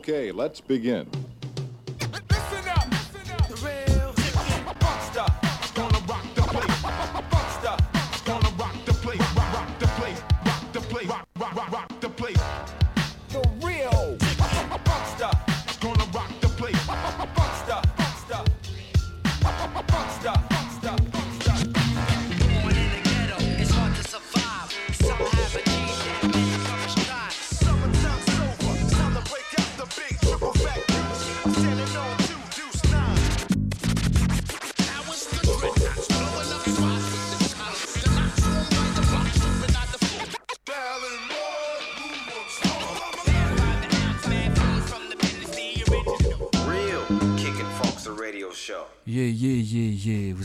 Okay, let's begin.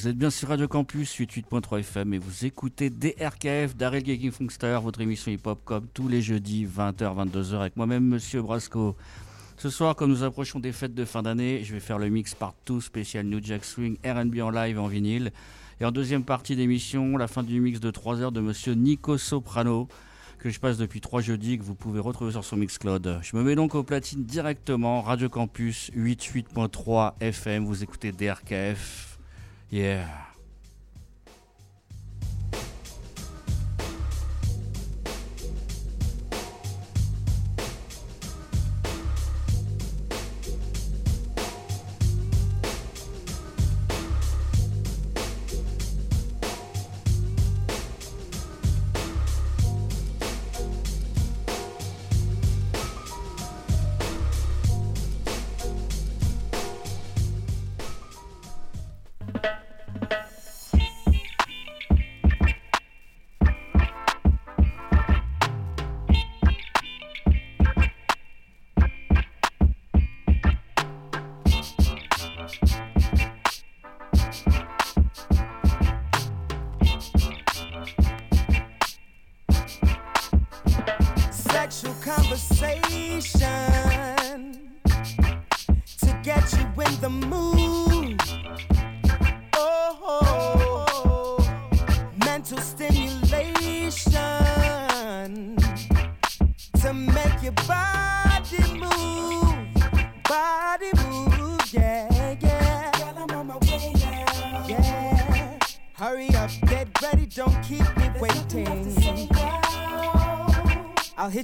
Vous êtes bien sur Radio Campus 88.3 FM et vous écoutez DRKF, Daryl Gaking Funkster, votre émission hip-hop comme tous les jeudis, 20h, 22h, avec moi-même, Monsieur Brasco. Ce soir, comme nous approchons des fêtes de fin d'année, je vais faire le mix partout spécial New Jack Swing, RB en live en vinyle. Et en deuxième partie d'émission, la fin du mix de 3 heures de Monsieur Nico Soprano que je passe depuis trois jeudis que vous pouvez retrouver sur son Mixcloud. Je me mets donc au platine directement, Radio Campus 88.3 FM, vous écoutez DRKF. Yeah.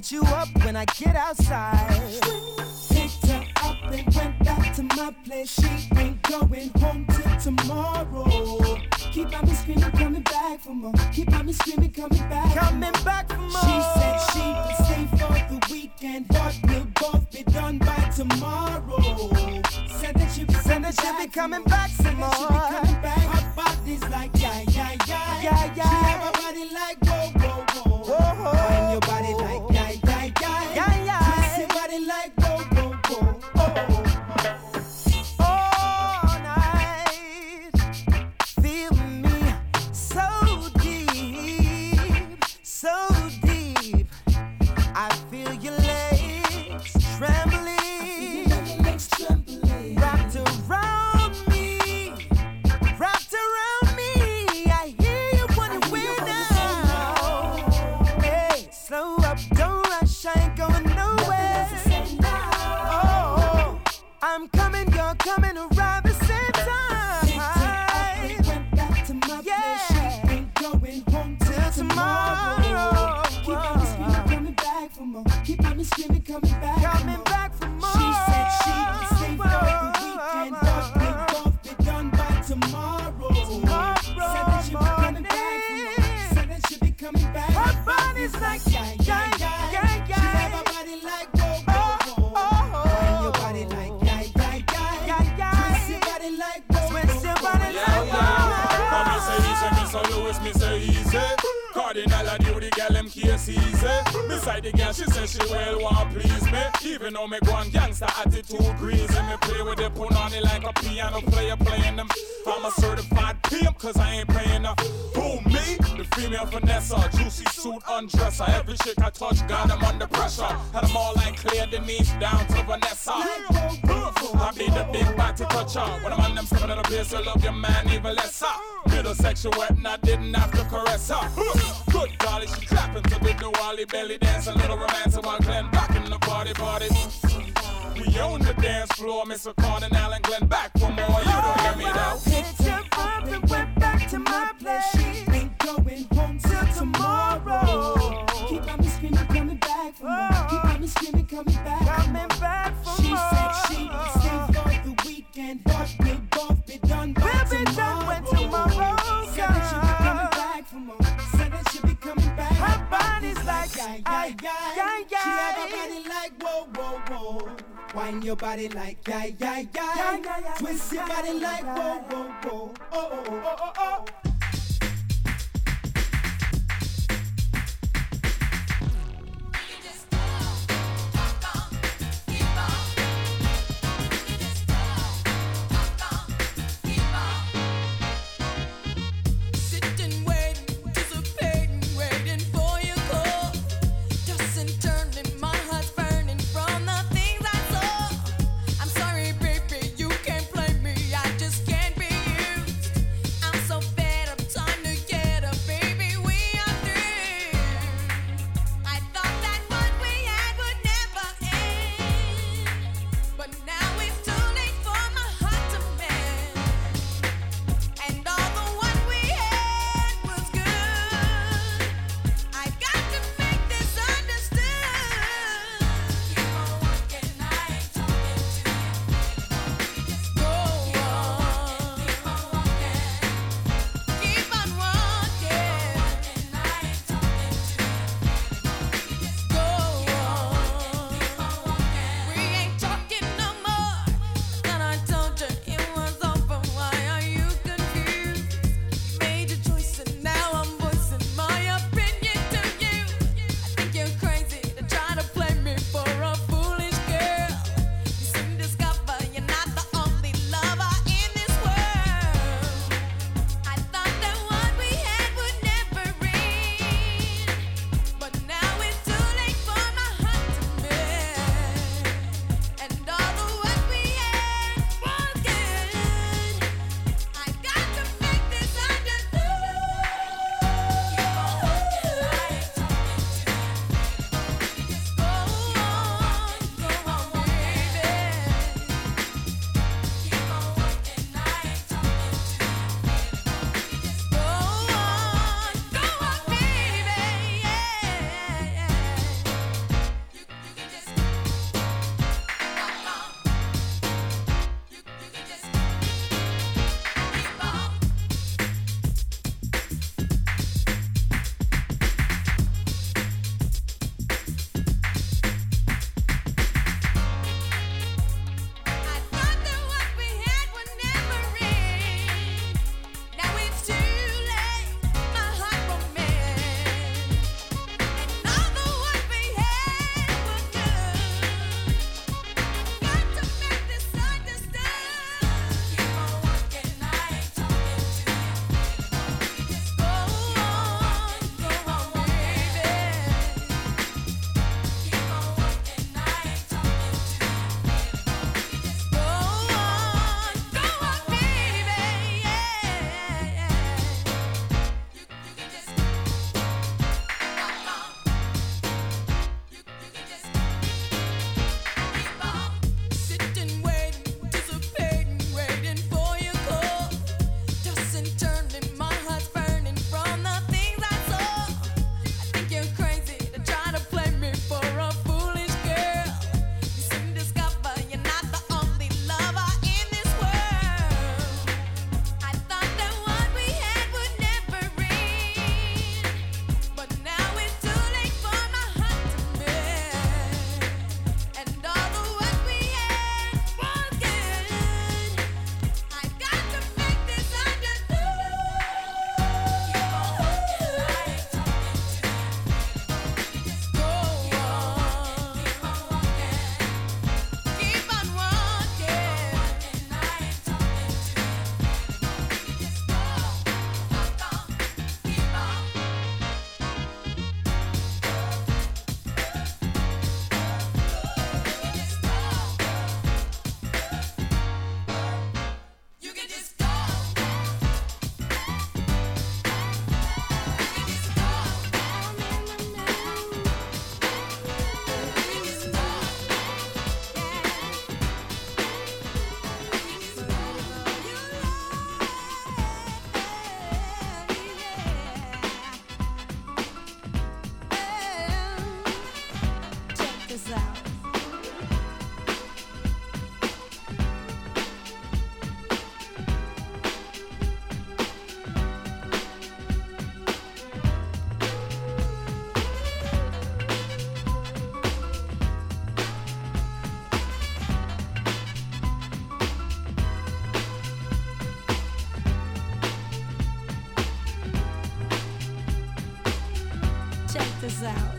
Hit you up when I get outside. Beside Though me go on gangster attitude greasy. Me play with the punani like a piano player playing them. I'm a certified pimp cause I ain't paying her. Who me? The female Vanessa, juicy suit undresser. Every chick I touch got them under pressure. Had them all like Claire Denise down to Vanessa. I be the big body toucher. When I'm on them stepping in the place, I love your man even lesser. Middle section wet and I didn't have to caress her. Good golly, she clapping to the Diwali belly dance. A little romance while Glenn back in the party party. We own the dance floor, Mr. Cardinal and Glenn back for more. You don't hear me though. Picked her up and went back to my place. She ain't going home till tomorrow. Keep on me screaming, coming back for more. Keep on me screaming, coming back. Coming back for she more. She said she would stay for the weekend, but we body's like, yeah, yeah, yeah, yeah. She have a body like, whoa, whoa, whoa. Wind your body like yeah, yeah, yeah. Twist your body like whoa, whoa, whoa. Oh, oh, oh, oh, oh, out.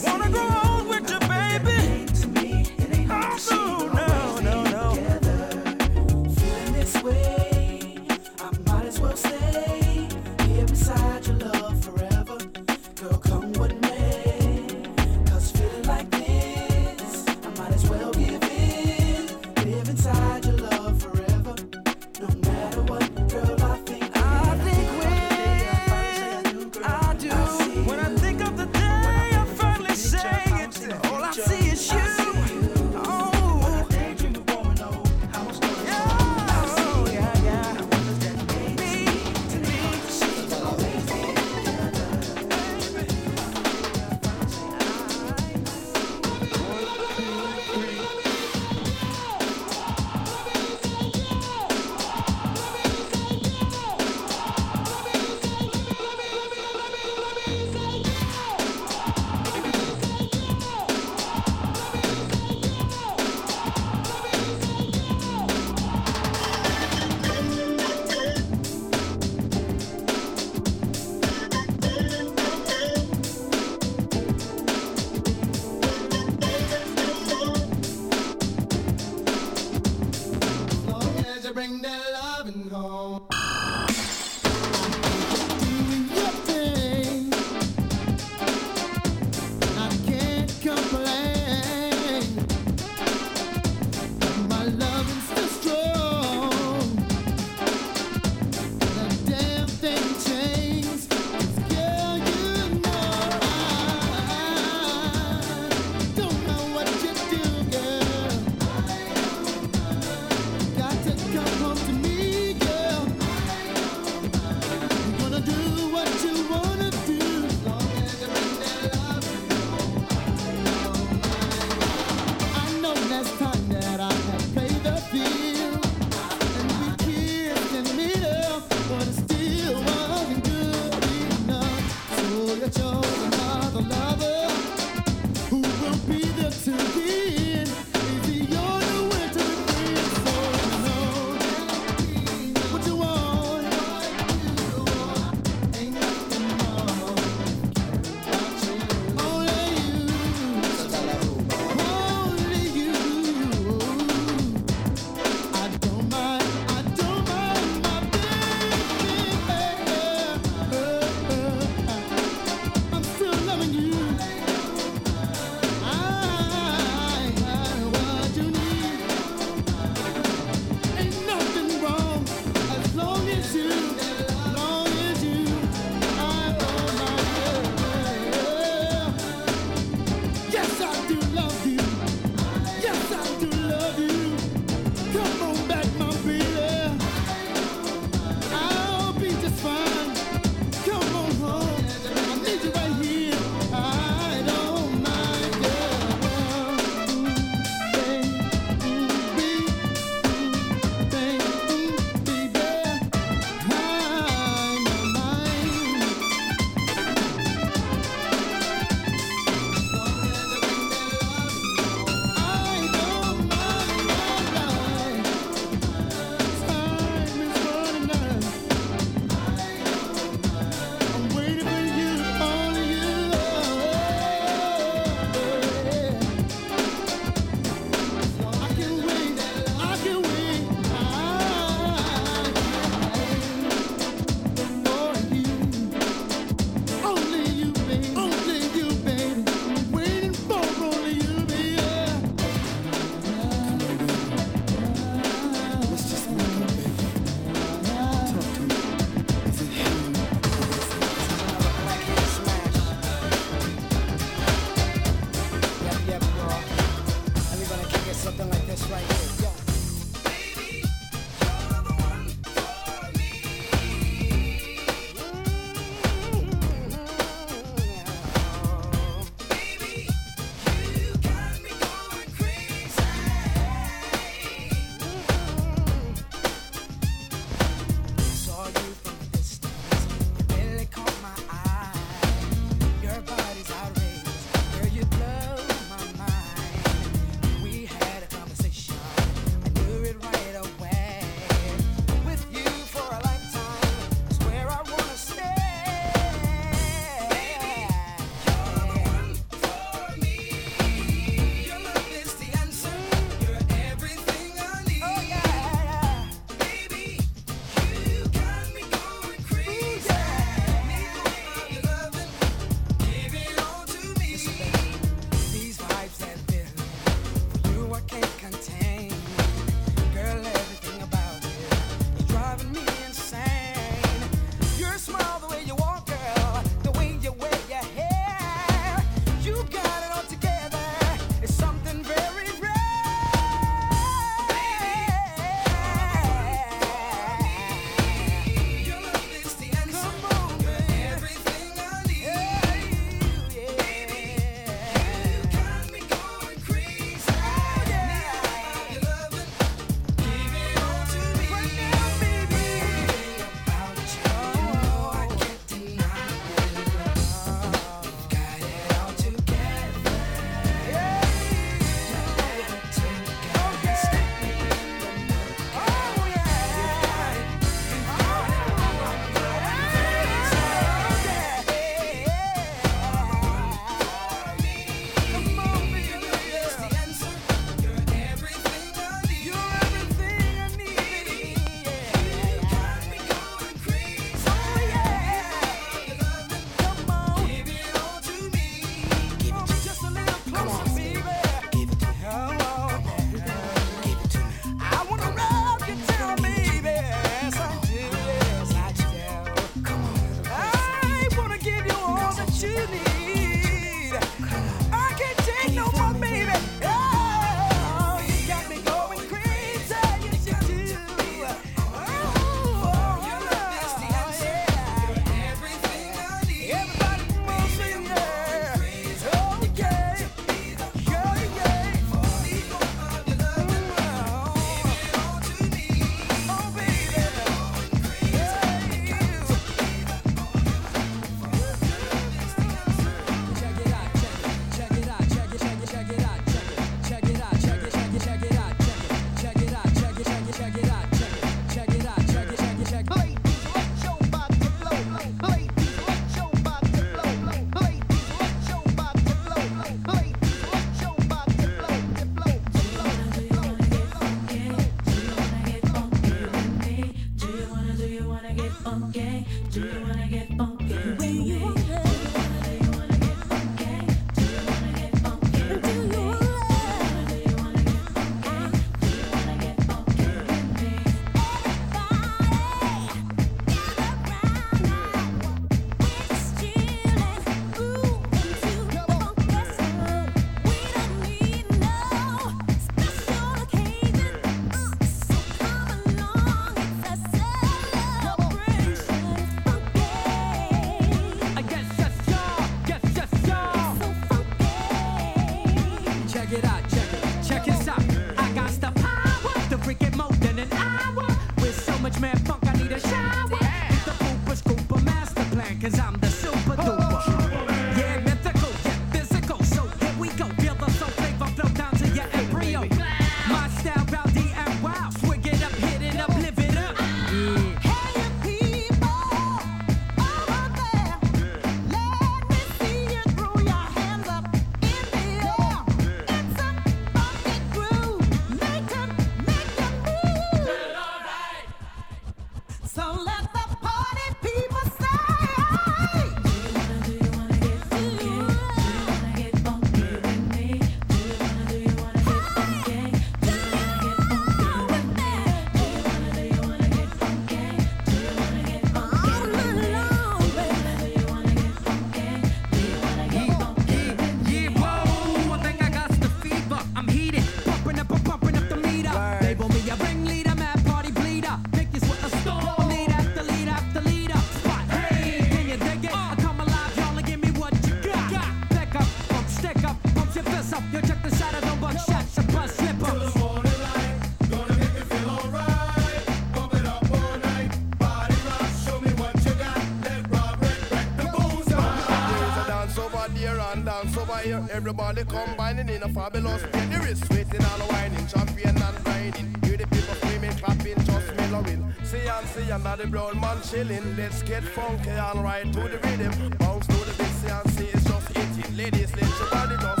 Everybody combining in a fabulous way. The wrist waiting all whining, champion and grinding. Hear the people screaming, clapping, just mellowing. See and see the brown man chilling. Let's get funky and right to the rhythm. Bounce to the beat, see and see it's just hitting. Ladies, let your body just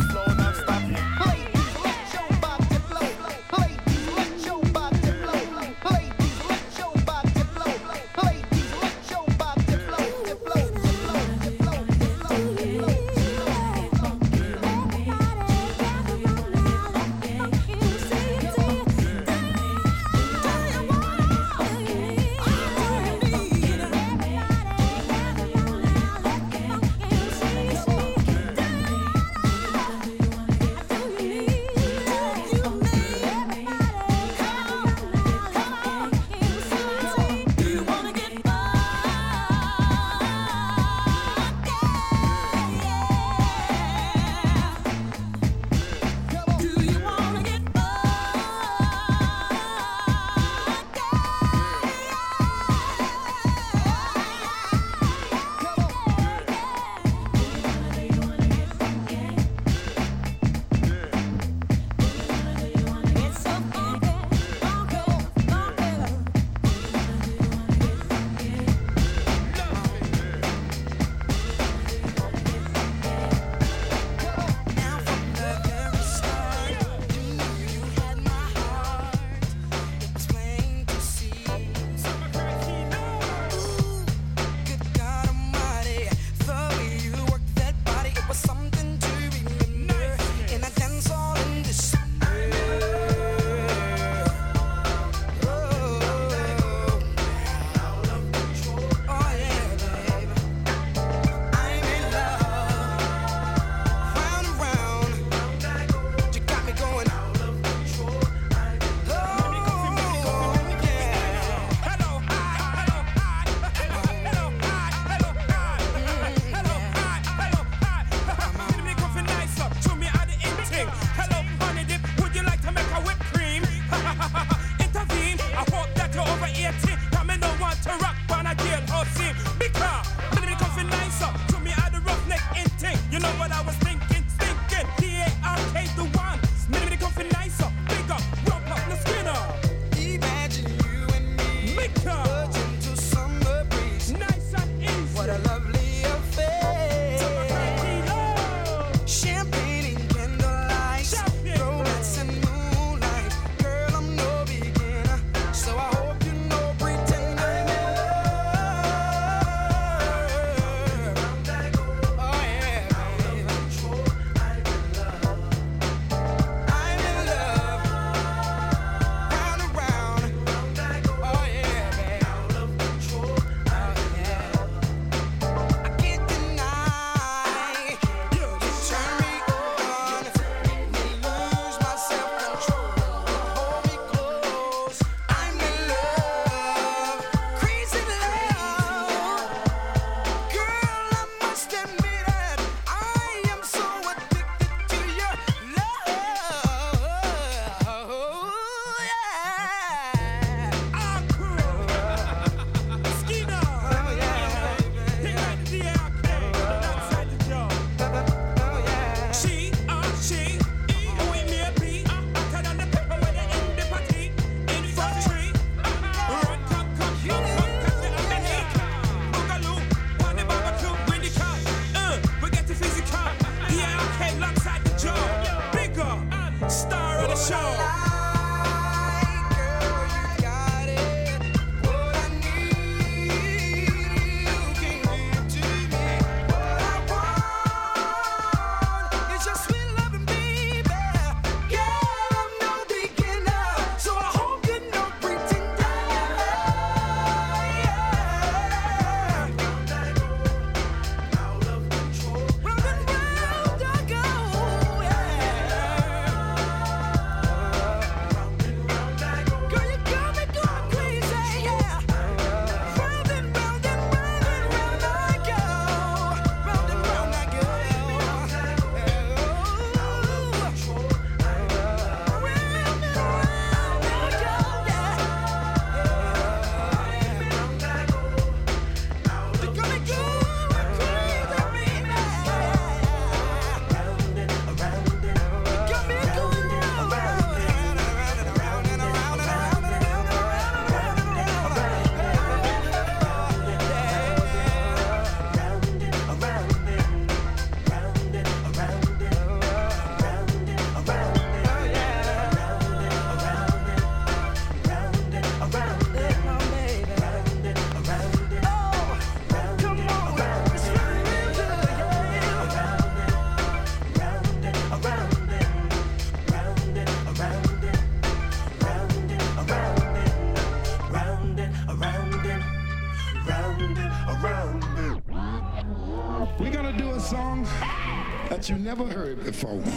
heard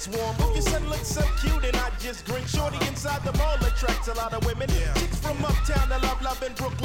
gets warm. Ooh. Your son looks so cute and I just drink. Shorty inside the mall attracts a lot of women. Yeah. Chicks from uptown that love love in Brooklyn.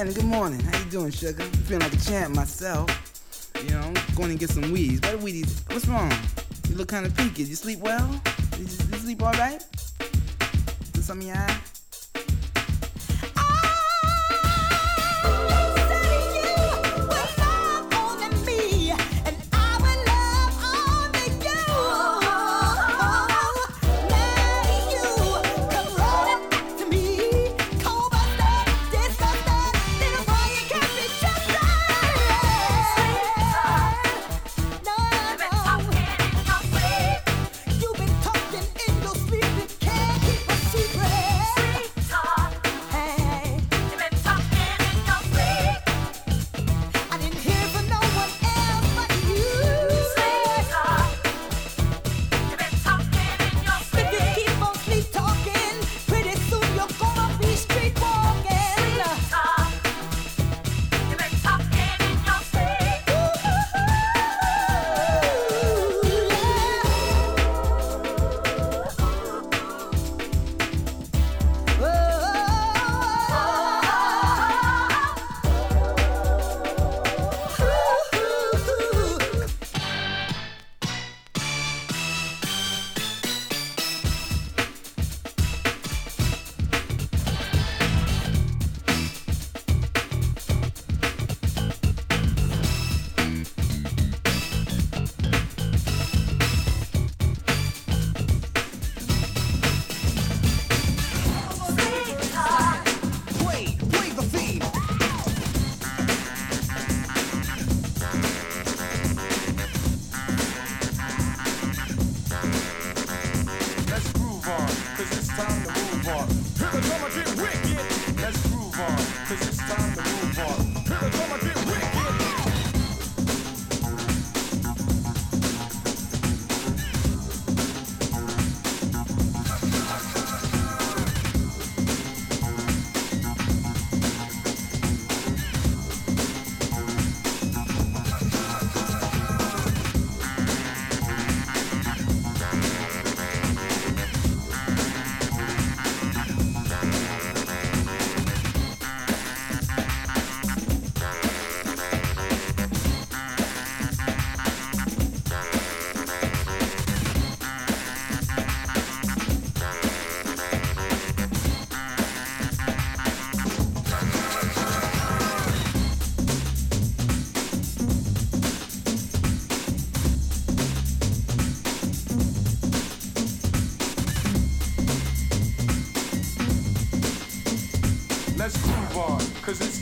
Good morning. How you doing, sugar? I'm feeling like a champ myself. You know, I'm going to get some weeds. Better Wheaties. What's wrong? You look kind of peaked. You sleep well? You, you sleep all right? Is something your eye?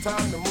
time to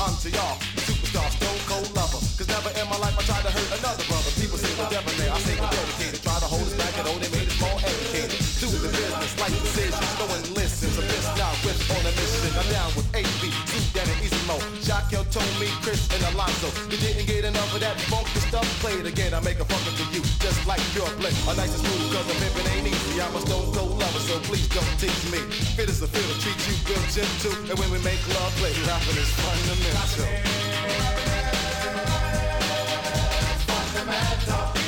unto y'all. Superstar, stone cold lover. Cause never in my life I tried to hurt another. told me Chris and Alonzo. You didn't get enough of that funky stuff. Play it again, I make a fucking for you, just like your play. A nice and smooth, cause the pimpin' ain't easy. I'm a stone cold lover, so please don't tease me. Fit is a feel, treat you good, gentle. And when we make love, play rapping is fundamental. Fundamental.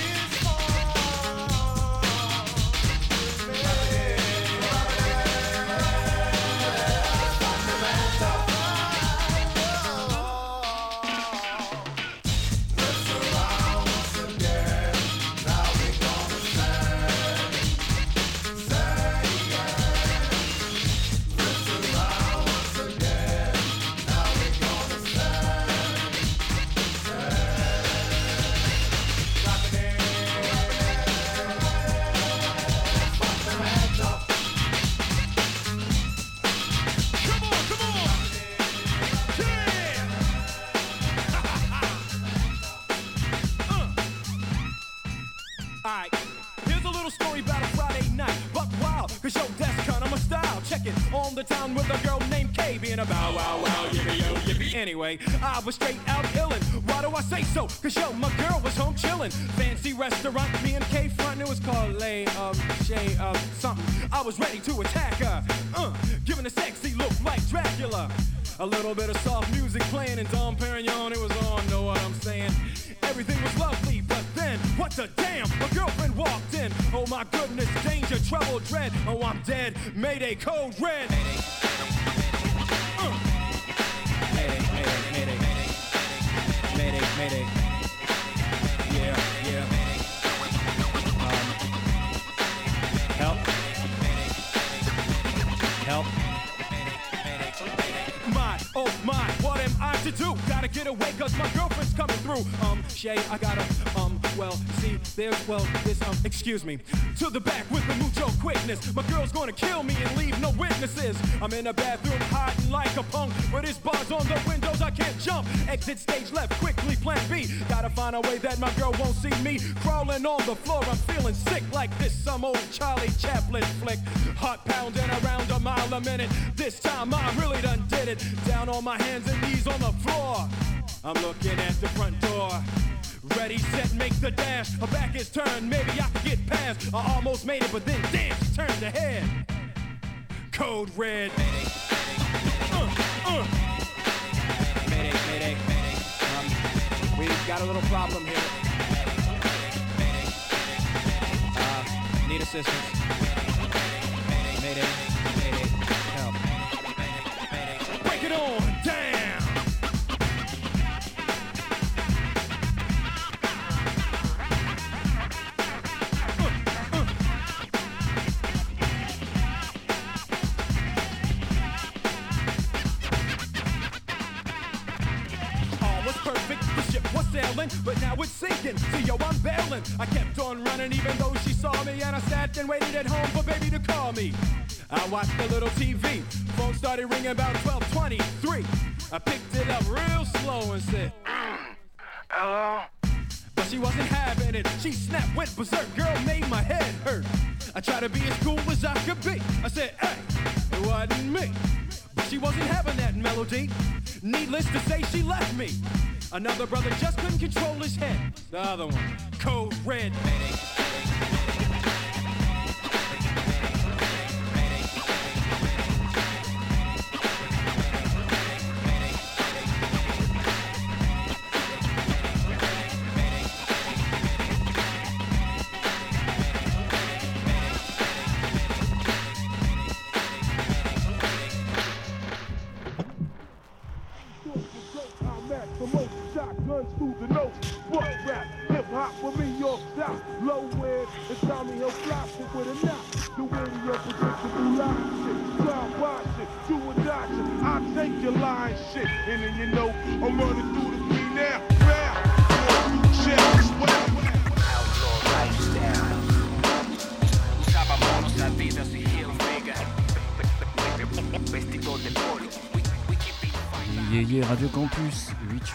was ready to attack her. Uh, giving a sexy look like Dracula. A little bit of soft music playing and Dom Perignon, it was on, know what I'm saying? Everything was lovely, but then, what the damn? A girlfriend walked in. Oh my goodness, danger, trouble, dread. Oh, I'm dead. Mayday, code red. Cause my girlfriend's coming through. Um, Shay, I gotta, um, well, see, there's, well, this, um, excuse me. To the back with the mucho quickness. My girl's gonna kill me and leave no witnesses. I'm in a bathroom hiding like a punk, but it's bars on the windows, I can't jump. Exit stage left, quickly plan B. Gotta find a way that my girl won't see me. Crawling on the floor, I'm feeling sick like this some old Charlie Chaplin flick. Heart pounding around a mile a minute. This time I really done did it. Down on my hands and knees on the floor. I'm looking at the front door. Ready, set, make the dash. Her back is turned, maybe I can get past. I almost made it, but then damn, she turned ahead. Code red. Uh, uh. Mayday, mayday. Um, we've got a little problem here. Uh, need assistance. Mayday, mayday, help. Break it on down. Me, and I sat and waited at home for baby to call me. I watched a little TV. Phone started ringing about 12:23. I picked it up real slow and said, "Hello." But she wasn't having it. She snapped, went berserk. Girl made my head hurt. I tried to be as cool as I could be. I said, "Hey, it wasn't me." But she wasn't having that melody. Needless to say, she left me. Another brother just couldn't control his head. The other one, code red. I'm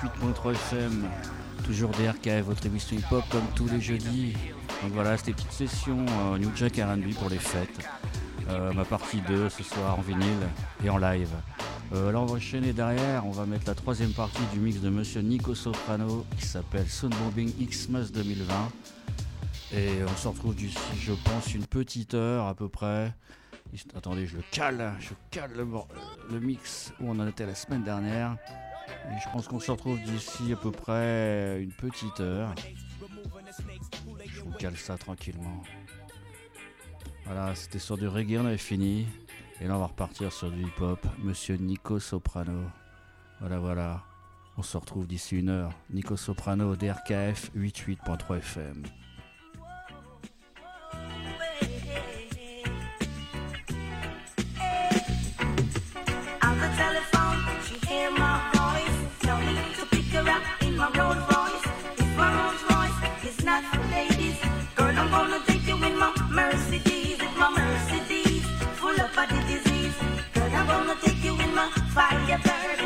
88.3 FM, toujours DRK, votre émission hip-hop comme tous les jeudis. Donc voilà, c'était une petite session euh, New Jack R&B pour les fêtes. Euh, ma partie 2 ce soir en vinyle et en live. Euh, là on va enchaîner derrière, on va mettre la troisième partie du mix de Monsieur Nico Soprano qui s'appelle Soundbombing Xmas 2020. Et on se retrouve d'ici, je pense, une petite heure à peu près. Attendez, je le cale, je cale le, mix où on en était la semaine dernière. Et je pense qu'on se retrouve d'ici à peu près une petite heure. Je vous cale ça tranquillement. Voilà, c'était sur du reggae, on avait fini. Et là, on va repartir sur du hip-hop. Monsieur Nico Soprano. Voilà, voilà. On se retrouve d'ici une heure. Nico Soprano, DRKF 88.3 FM. You in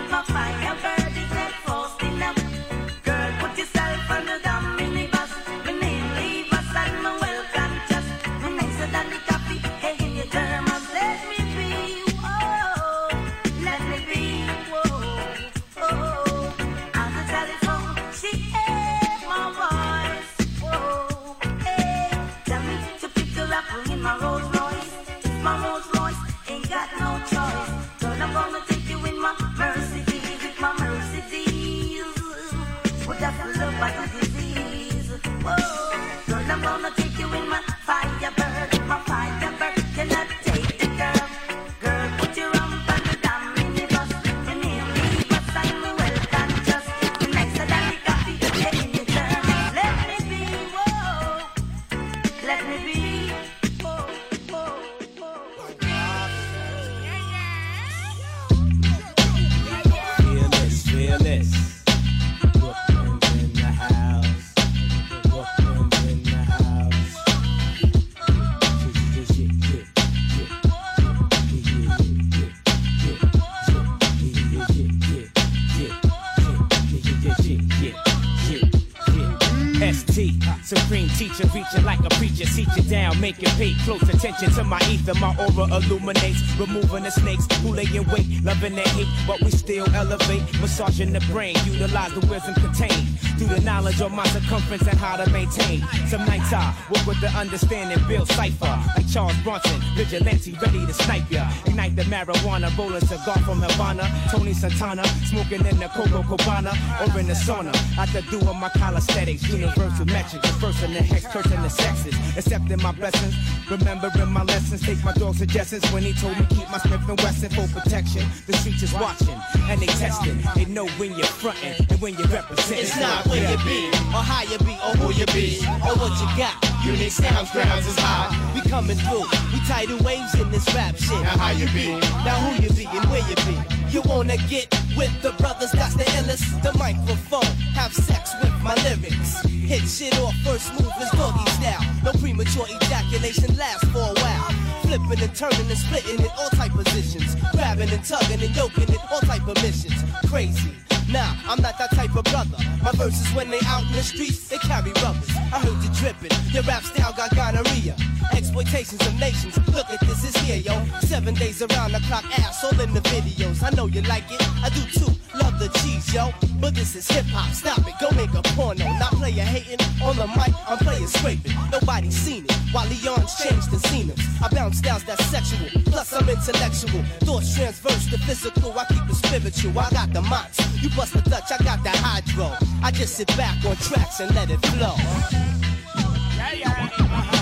ST, supreme teacher, reaching like a preacher, seat you down, make you pay close attention to my ether. My aura illuminates, removing the snakes who lay in wait, loving their hate, but we still elevate, massaging the brain, utilize the wisdom contained through the knowledge of my circumference and how to maintain. Some nights I work with the understanding, build cipher like Charles Bronson, vigilante, ready to snipe ya. Ignite the marijuana, roll a cigar from Havana, Tony Santana, smoking in the Coco Cabana or in the sauna. I could do doing my calisthenics, universal metrics, the first in the hex, cursing the sexes, accepting my blessings, remembering my lessons. Take my dog's suggestions when he told me keep my Smith and Wesson for protection. The streets is watching and they testing. They know when you're fronting and when you're representing. It's not where you be, or how you be, or who you be, or what you got. Unique sounds, grounds is high. We coming through, we tidal waves in this rap shit. Now how you be, now who you be, and where you be. You wanna get with the brothers, that's the illest. The microphone, have sex with my lyrics. Hit shit off, first move is doggy style. No premature ejaculation lasts for a while. Flipping and turning and splitting in all type positions. Grabbing and tugging and yoking in all type of missions. Crazy. Nah, I'm not that type of brother. My verses when they out in the streets, they carry rubbers. I heard you dripping, your rap style got gonorrhea. Exploitations of nations, look at this, it's here, yo. Seven days around the clock, ass all in the videos. I know you like it, I do too. Love the cheese, yo. But this is hip hop, stop it, go make a porno. Not player hating, on the mic, I'm playing scraping. Nobody seen it, while Leon's changed and seen. I bounce styles that's sexual, plus I'm intellectual. Thoughts transverse to physical, I keep it spiritual. I got the mots, you bust the Dutch, I got that hydro. I just sit back on tracks and let it flow.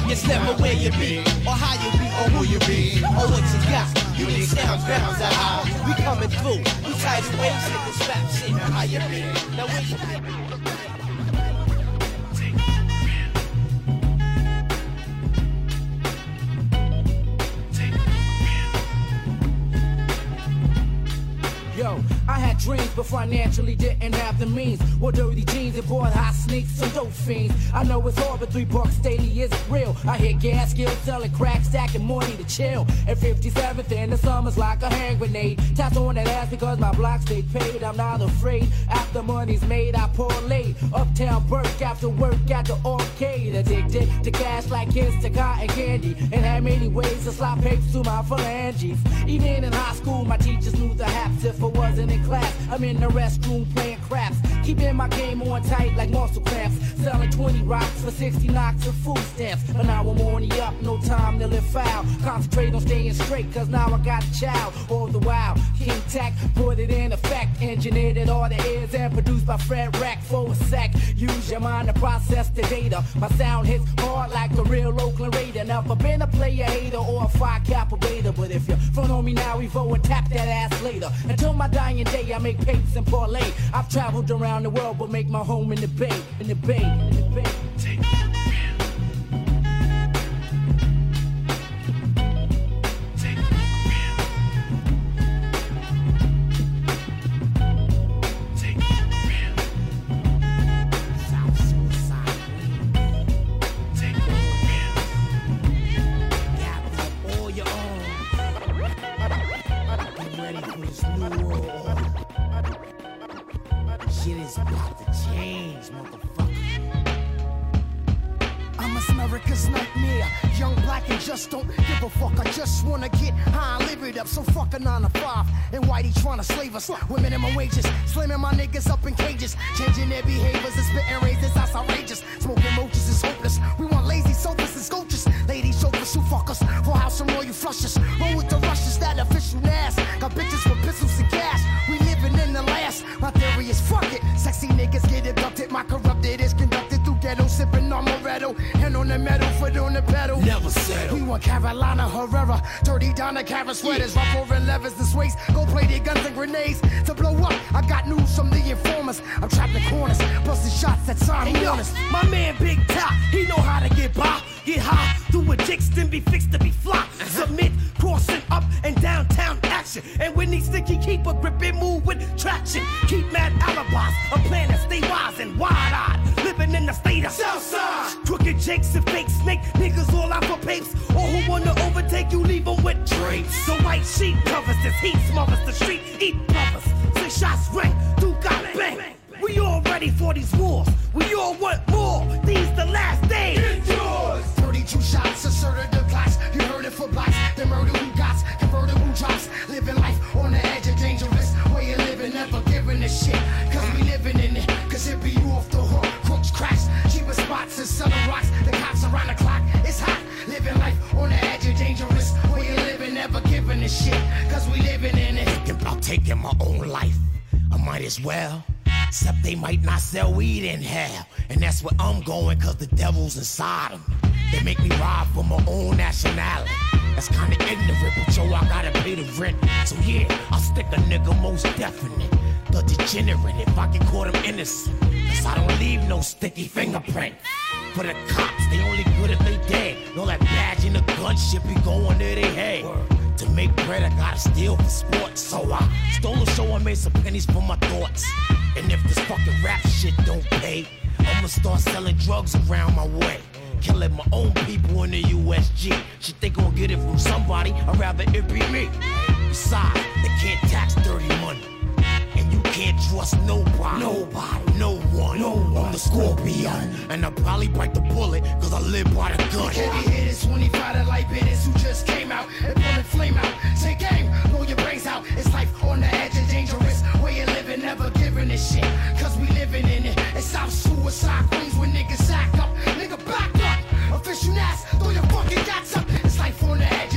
It's never where you be, or how you be, or who you be, or what you got. Unique sounds, grounds are high. We coming through, we tidal waves in this rap shit. How you be, now where you be. Yo, I had dreams, but financially didn't have the means. Wore dirty jeans and bought hot sneaks and dope fiends. I know it's hard, but three bucks daily isn't real. I hit gas skills, selling crack, stacking money to chill. At 57th in the summer's like a hand grenade. Tapped on that ass because my block stayed paid. I'm not afraid. After money's made, I parlay. Uptown work after work at the arcade. Addicted to cash like kids to cotton candy. And had many ways to slap papers to my phalanges. Even in high school, my teachers knew the haps if I wasn't in class. I'm in the restroom playing craps. Keeping my game on tight like muscle cramps. Selling 20 rocks for 60 knocks of food stamps. I'm on the up, no time to live foul. Concentrate on staying straight, cause now I got a child. All the while, King Tech put it in effect. Engineered it all the ears and produced by Fred Rack for a sec. Use your mind to process the data. My sound hits hard like a real Oakland Raider. Never been a player hater or a five cap beta. But if you're front on me now, we vote and tap that ass later. Until my dying day, I make papes and parlay. I've traveled around the world, but make my home in the bay, in the bay, in the bay. Shit is about to change, motherfucker. I'm America's nightmare. Young, black, and just don't give a fuck. I just wanna get high and live it up. So fuck a nine to five. And Whitey trying to slave us women with minimum wages. Slamming my niggas up in cages. Changing their behaviors and spitting razors. That's outrageous. Smoking roaches is hopeless. We want lazy sofas and sculptures. Ladies, chauffeurs who fuck us. For house and royal flushes. Roll with the rushes, that official ass. Got bitches with pistols and gas. We living in the last. My theory is fuck it. Sexy niggas get abducted. My corrupted is conducted through ghetto. Sipping on Moretto. Hand on the metal, foot on the pedal. Never settle. We want Carolina Herrera. Dirty Donna Karan sweaters. Rough over levers and sways. Gold plated guns and grenades. To blow up, I got news from the informers. I'm trapped in corners. Busting shots that sign Hey, my man Big Top, he know how to get by. Get high, do a dicks, then be fixed to be fly. Submit, crossing up and downtown action. And when these sticky, keep a grip and move with traction. Keep mad alibis, a plan to stay wise and wide-eyed. Living in the state of Southside. Crooked jakes and fake snake, niggas all out for papes. Or who wanna overtake you, leave leave 'em with drapes. The white sheet covers this heat, smothers the street, eat brothers. Six shots ring, do got bang. We all ready for these wars. We all want more see two shots, asserted class. You heard it for blocks. The murder who got, converted who drops. Living life on the edge of dangerous. Way of living, never giving a shit. Cause we living in it, cause it be you off the hook. Crooks crash, cheaper spots and selling rocks. The cops around the clock, it's hot. Living life on the edge of dangerous. Way of living, never giving a shit. Cause we living in it. I'm taking my own life. I might as well. Except they might not sell weed in hell. And that's where I'm going, cause the devil's inside them. They make me rob for my own nationality. That's kinda ignorant, but yo, I gotta pay the rent. So yeah, I'll stick a nigga most definite. The degenerate, if I can call them innocent. Cause I don't leave no sticky fingerprint. For the cops, they only good if they dead. All that badge and the gun shit be going to they head. To make bread, I gotta steal for sports. So I stole a show and made some pennies for my thoughts. And if this fucking rap shit don't pay, I'ma start selling drugs around my way. Killing my own people in the USG. Shit, they gon' get it from somebody, I'd rather it be me. Besides, they can't tax dirty money. And you can't trust nobody. Nobody. No one. No one. I'm the scorpion. And I'll probably bite the bullet, cause I live by the gun. Heavy hitters, 25 to light bitters who just came out and pulling flame out. Say game, blow your brains out. It's life on the edge a shit. Cause we living in it. It's South Suicide Queens when niggas sack up. Nigga back up. Official ass, throw your fucking gats up. It's life on the edge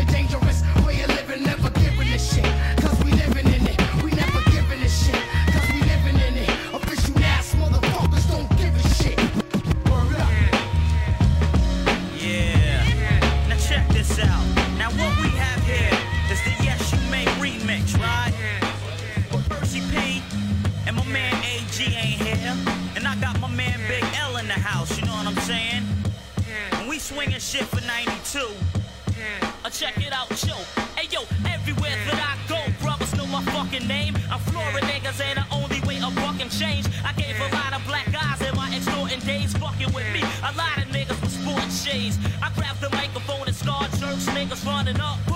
swinging shit for '92. Uh, check it out, yo. Hey yo, everywhere that I go, brothers know my fucking name. I'm flooring niggas, ain't the only way a fucking change. I gave a lot of black guys in my extorting days, fucking with me. A lot of niggas with sport shades. I grabbed the microphone and started jerks, niggas running up.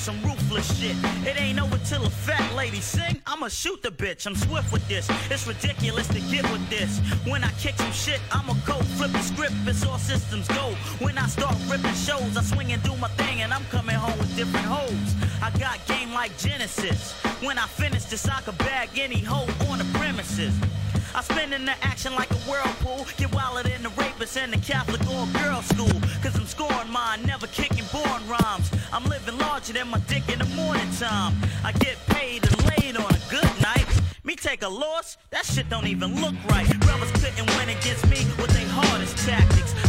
Some ruthless shit. It ain't over till a fat lady sing. I'ma shoot the bitch. I'm swift with this. It's ridiculous to get with this. When I kick some shit, I'ma go flip the script. It's all systems go. When I start ripping shows, I swing and do my thing, and I'm coming home with different hoes. I got game like Genesis. When I finish this, I can bag any hoe on the premises. I spin in the action like a whirlpool. Get wilder than the rapists in the Catholic or girls' school. Cause I'm scoring mine, never kicking born rhymes. I'm living larger than my dick in the morning time. I get paid and laid on a good night. Me take a loss, that shit don't even look right. Brothers couldn't win against me with their hardest tactics.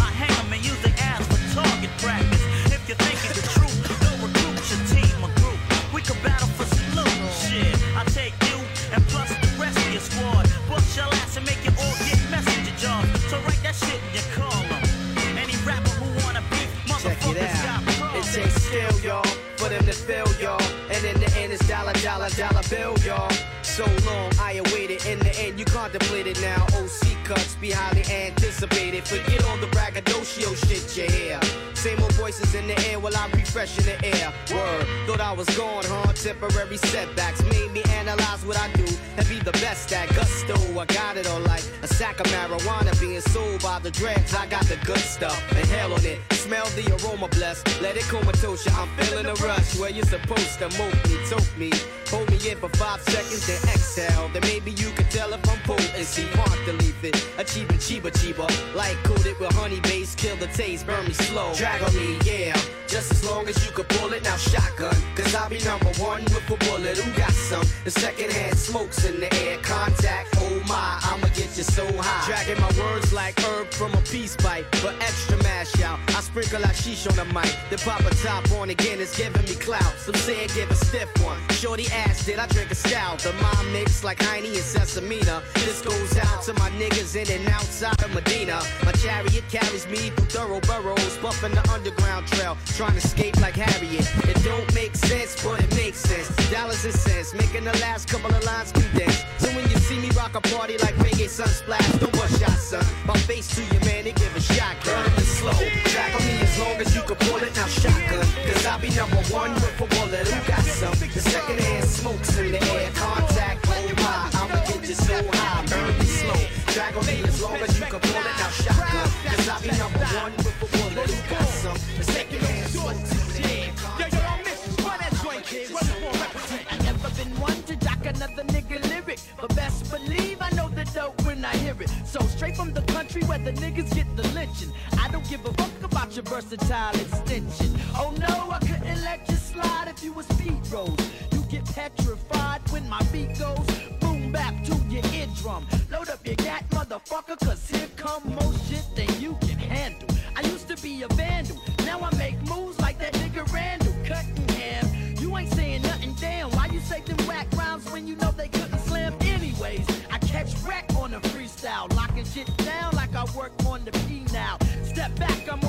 Y'all. And in the it's dollar, dollar, dollar bill, y'all. So long, I awaited. In the end, you contemplate it now. OC cuts be highly anticipated. Forget all the braggadocio shit you hear. Same old voices in the air while I refresh in the air. Word, thought I was gone, huh? Temporary setbacks made me analyze what I do and be the best at gusto. I got it all like a sack of marijuana being sold by the dreads. I got the good stuff. Inhale on it, smell the aroma blessed. Let it comatose you. I'm feeling a rush where you're supposed to move me, toke me. Hold me in for five seconds, then exhale. Then maybe you can tell if I'm potency. Hard to leave it. A chiba chiba. Like coated with honey base, kill the taste, burn me slow. Drag on me, yeah. Just as long as you can pull it, now shotgun. Cause I'll be number one with a bullet. Who got some? The second hand smokes in the air. Contact, oh my, I'ma get you so high. Dragging my words like herb from a peace pipe. But extra mash out. I sprinkle like sheesh on the mic. The pop a top on again it's giving me clout. Some say it give a stiff one. Shorty asked, did I drink a stout? The mom mix like Heine and Sesamina. This goes out to my niggas in and outside of Medina. My chariot carries me through thorough burrows, buffing the underground trail, trying to escape like Harriet. It don't make sense, but it makes sense. Dollars and cents, making the last couple of lines condense. So when you see me rock a party like reggae sunsplash, don't bust shot, son. My face to you, man, they give a shotgun. Burn it slow. Track on me as long as you can pull it, now shotgun. Cause I'll be number one with a bullet. Who got some? The second hand smokes in the air. Contact, oh my, I'ma get you so high. Burn me slow. Drag on me as long as you can pull it, now shotgun. Cause I'll be number one with a bullet. Who got some? The second hand smokes in the air. Yo, yo, yo, miss, run that joint, kid. Run it for represent. I never been one to jock another nigga lyric. But best believe I know the dope when I hear it. So straight from the country where the niggas get the lynching. I don't give a fuck about your versatile extension. Oh no, I couldn't let you slide if you was speed rolls. You get petrified when my beat goes boom bap to your eardrum. Load up your gat, motherfucker, cause here come more shit than you can handle. I used to be a vandal, now I make moves like that nigga Randall. Cut in you ain't saying nothing, damn. Why you say them whack rhymes when you know they couldn't slam anyways? I catch wreck on a freestyle, locking shit down like I work on the P now. Step back, I'm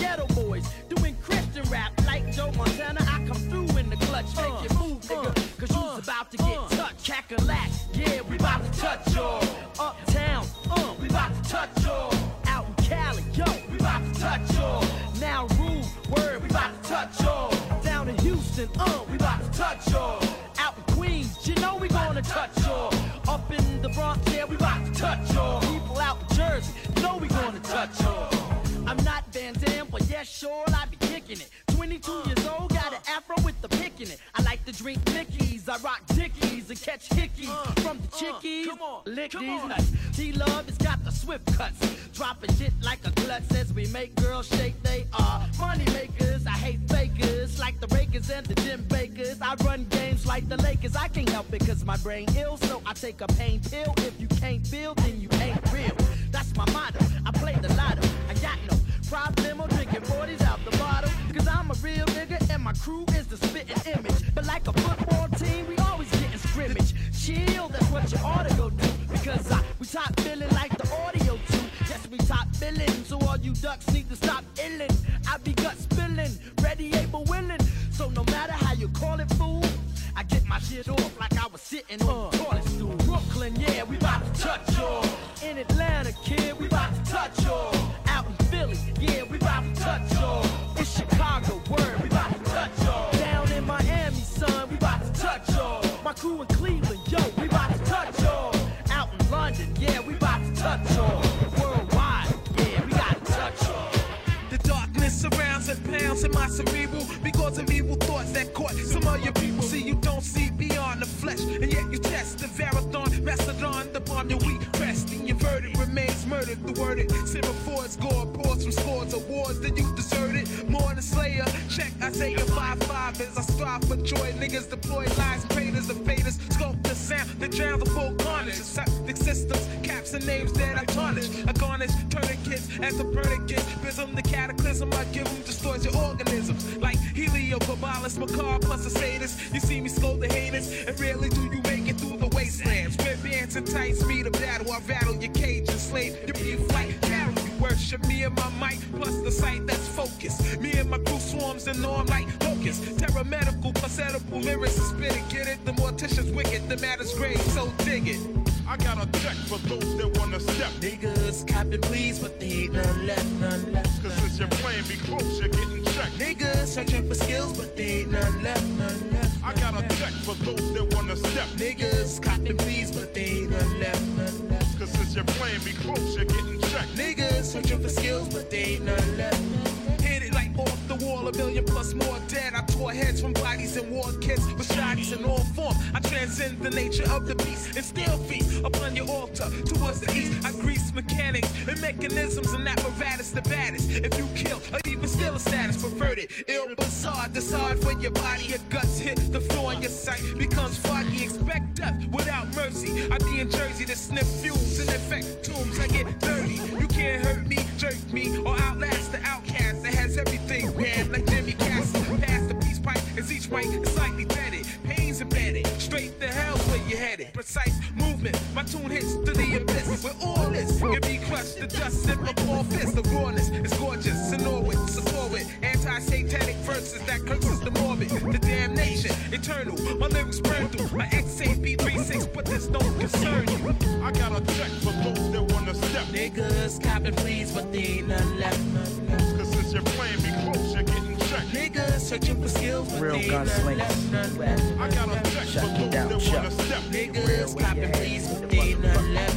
ghetto boys doing Christian rap. Like Joe Montana, I come through in the clutch. Make you move, nigga, cause you's about to get touched. Cackalack, yeah, we about to touch y'all. Uptown, uh, we about to touch y'all. Out in Cali, yo, we about to touch y'all. Now rude, word, we about to touch y'all. Down in Houston, uh, we about to touch y'all. Out in Queens, you know we gonna touch y'all. Up in the Bronx, yeah, we about to touch y'all. People out in Jersey, you know we gonna touch y'all. I'm not Van Damme, but yeah, sure, I be kicking it. 22 years old, got an afro with the pick in it. I like to drink Mickeys, I rock Dickies and catch hickeys uh, from the uh, chickies. Come on, lick these nuts. T-Love has got the swift cuts. Dropping shit like a klutz says we make girls shake. They are money makers. I hate fakers like the Rakers and the Jim Bakers. I run games like the Lakers. I can't help it cause my brain ill, so I take a pain pill. If you can't feel, then you ain't real. That's my motto. I play the lotto. I got no problem or drinking 40s out the bottle. Cause I'm a real nigga and my crew is the spitting image. But like a football team, we always get in scrimmage. Chill, that's what you ought to go do. Because I, we top billing like the audio too. Yes, we top billing. So all you ducks need to stop illing. I be gut spilling, ready, able, willing. So no matter how you call it, fool. I get my shit off like I was sitting on the toilet stool. Brooklyn, yeah, we bout to touch y'all. In Atlanta, kid, we bout to touch y'all. In Philly, yeah, we bout to touch y'all. In Chicago, word, we bout to touch y'all. Down in Miami, son, we bout to touch y'all. My crew in Cleveland, yo, we bout to touch y'all. Out in London, yeah, we bout to touch y'all. Worldwide, yeah, we gotta touch y'all. The darkness surrounds and pounds in my cerebral because of evil thoughts that caught some of your people. See, you don't see beyond the flesh, and yet you test the marathon, mastodon, the bomb your weak pressed, and your verdict remains murdered. The word it, semaphore score, pause from scores awards, then you deserted. More than Slayer, check I Isaiah 5-5 as I strive for joy. Niggas deploy lies, traitors, invaders, scope the sound that drowns the full carnage. Septic systems, caps and names that I tarnish. I garnish tourniquets as a predicate. Bism the cataclysm, I give them destroys your organisms. Like Helio, Cabalist, Macabre, plus a sadist. You see me slow the haters, and rarely do you make it through the wastelands. Red bands and tight speed of battle, I rattle your cage and slave. You be a flight, carry worship me and my mic, plus the sight that's focused. Me and my crew swarms and know I'm like locusts. Terra medical, plus edible lyrics spit it. Get it? The mortician's wicked, the matter's grave, so dig it. I got a check for those that wanna step. Niggas copping please, but they ain't none left, none left. Cause since you're playing me close, you're getting checked. Niggas searching for skills, but they ain't none left, none left. I got a check for those that wanna step. Niggas copping please, playing me close, you're getting checked. Niggas searching for skills, but they ain't none left. Wall, a million plus more dead. I tore heads from bodies and war kids with shotties in all form. I transcend the nature of the beast and still feast upon your altar towards the east. I grease mechanics and mechanisms and apparatus the baddest. If you kill or even steal a status perverted, ill bizarre, decide for your body, your guts hit the floor and your sight becomes foggy. Expect death without mercy. I be in Jersey to sniff fumes and infect tombs. I get dirty. You can't hurt me, jerk me, or outlast the outcast that has everything bad like Jimmy Castor. Past the peace pipe as each mic is slightly bedded. Pains embedded, straight to hell where you headed. Precise movement, my tune hits to the abyss. Where all this can be crushed to dust in my ball fist. The rawness is gorgeous and always support it. Anti-satanic verses that curses the morbid, the damnation, eternal. My lyrics burn through my XAP36, but this don't concern you. I got a check for those that wanna step. Niggas copping please, but they ain't none left. Cause since you're playing me close, checked. Niggas searching for skills, but Real they ain't none gunslingers. left. I got a check Shut for it those down, that Chuck. wanna step. Niggas copping please, but they ain't none left.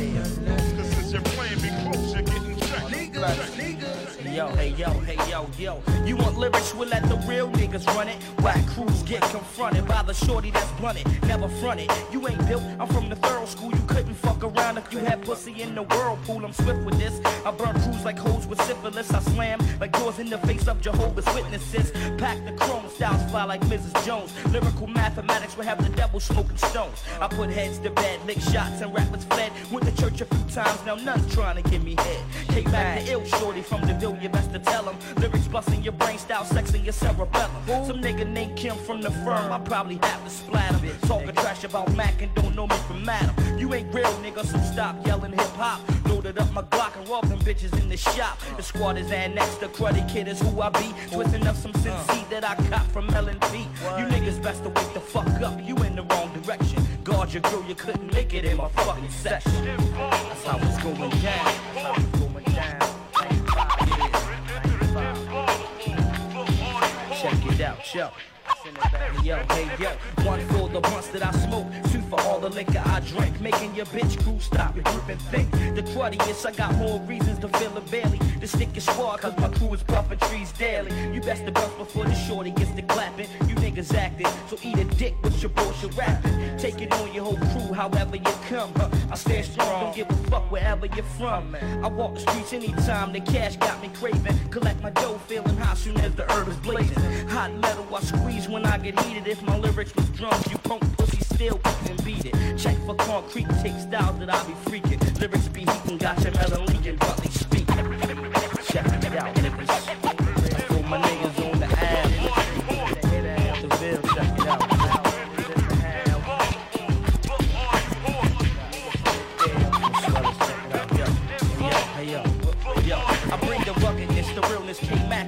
Yo, hey, yo, hey, yo, yo. You want lyrics? We'll let the real niggas run it. Whack crews get confronted by the shorty that's blunted. Never fronted. You ain't built. I'm from the thorough school. You couldn't fuck around if you had pussy in the whirlpool. I'm swift with this. I burn crews like hoes with syphilis. I slam like doors in the face of Jehovah's Witnesses. Pack the chrome styles fly like Mrs. Jones. Lyrical mathematics will have the devil smoking stones. I put heads to bed, lick shots, and rappers fled. Went to church a few times, now none's trying to give me head. Came back the ill shorty from the ville, you best to tell him. Lyrics busting your brain style, sexing your cerebellum. Some nigga named Kim from the firm, I probably have to splat him. Talking trash about Mac and don't know me from Madam. You ain't real, nigga, so stop yelling hip hop. Loaded up my Glock and robbed them bitches in the shop. The squad is annexed, the cruddy kid is who I be. Twisting up some sin seed that I cop from L&P. You niggas best to wake the fuck up, you in the wrong direction. Guard your girl, you couldn't make it in my fucking session. That's how it's going down. That's how it's going down. Check it out, yo. Yo, hey, yo, one for the blunts that I smoke, for all the liquor I drink, making your bitch crew stop and grip and think. The cruddiest, I got more reasons to feel a belly. The stick is squad, cause my crew is puffing trees daily. You best to bust before the shorty gets to clapping. You niggas acting, so eat a dick with your bullshit rapping. Take it on your whole crew, however you come. Huh? I stand strong, don't give a fuck wherever you're from. I walk the streets anytime, the cash got me craving. Collect my dough, feeling hot soon as the herb is blazing. Hot metal, I squeeze when I get heated. If my lyrics was drums, you punk pussy still couldn't beat it. Check for concrete, take styles that I be freaking. Lyrics be heating, got your melon leaking, but they speak. Check it out, niggas.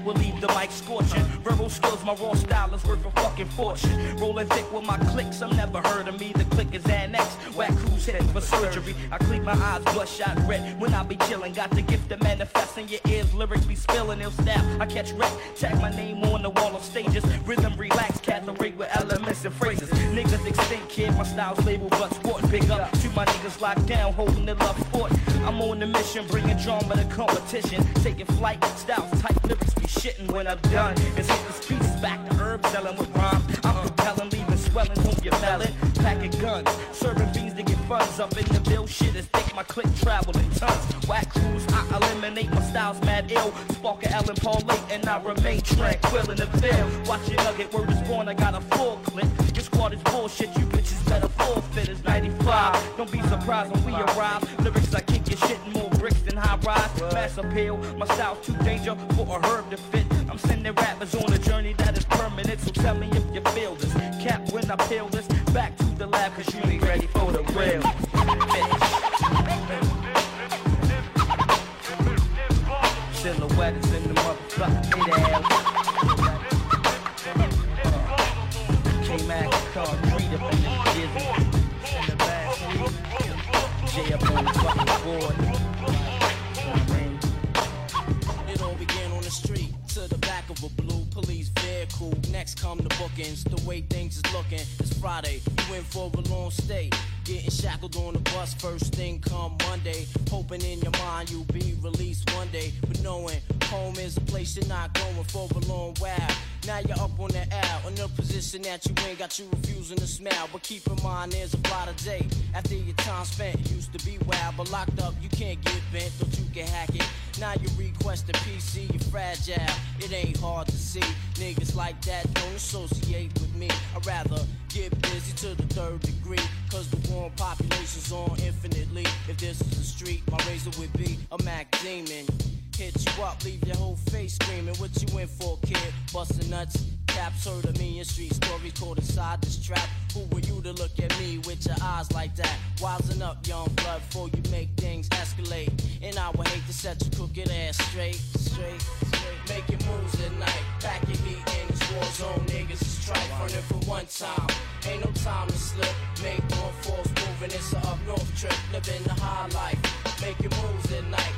Will leave the mic scorching. Verbal skills, my raw style is worth a fucking fortune. Rolling thick with my clicks, I'm never heard of me. The click is annexed. Whack crews heading for surgery. I clean my eyes, bloodshot red. When I be chilling, got the gift of manifesting your ears. Lyrics be spilling, ill snap. I catch wreck, tag my name on the wall of stages. Rhythm relax, category with elements and phrases. Niggas extinct, kid, my style's labeled but sport. Big up to my niggas locked down, holding the love fort. I'm on the mission, bringing drama to competition. Taking flight, styles tight, lyrics be shitting when I'm done. It's hit the streets, back to herb, selling with rhymes. I'm compelling, leaving swelling, hope you're melon. Packing guns, serving beans to get funds up in the bill. Shit is thick, my click travel in tons. Whack crews, I eliminate my styles mad ill. Spark Ellen Paul late, and I remain tranquil in the field. Watch your nugget, word is born, I got a full clip. Your squad is bullshit, you bitches better forfeit. It's 95, don't be surprised when we arrive. Lyrics I kick your shit and more than high rise. Mass appeal, my style's too danger for a herb to fit. I'm sending rappers on a journey that is permanent, so tell me if you feel this. Cap when I peel this, back to the lab, cause you ain't ready for the real. Silhouette is in the motherfucking uh, K-Mac, concrete up in the. In the back. J up on the fucking board. Police vehicle. Next come the bookings. The way things is looking. It's Friday. You in for a long stay. Getting shackled on the bus. First thing come Monday. Hoping in your mind you'll be released one day. But knowing home is a place you're not going for a long while. Now you're up on the L, in a position that you ain't got you refusing to smile. But keep in mind, there's a brighter day. After your time spent, used to be wild, but locked up, you can't get bent, don't you can hack. Now you request a PC, you're fragile. It ain't hard to see. Niggas like that don't associate with me. I'd rather get busy to the third degree. Cause the warm population's on infinitely. If this is the street, my razor would be a Mac Demon. Hit you up, leave your whole face screaming. What you in for, kid? Bustin' nuts. Caps heard of me in street stories caught inside this trap. Who were you to look at me with your eyes like that? Wising up, young blood, before you make things escalate. And I would hate to set your crooked ass straight, straight, straight. Making moves at night. Back your heat in this war zone, niggas is tripe. Running for one time. Ain't no time to slip. Make one force moving. It's a up north trip. Living the high life. Making moves at night.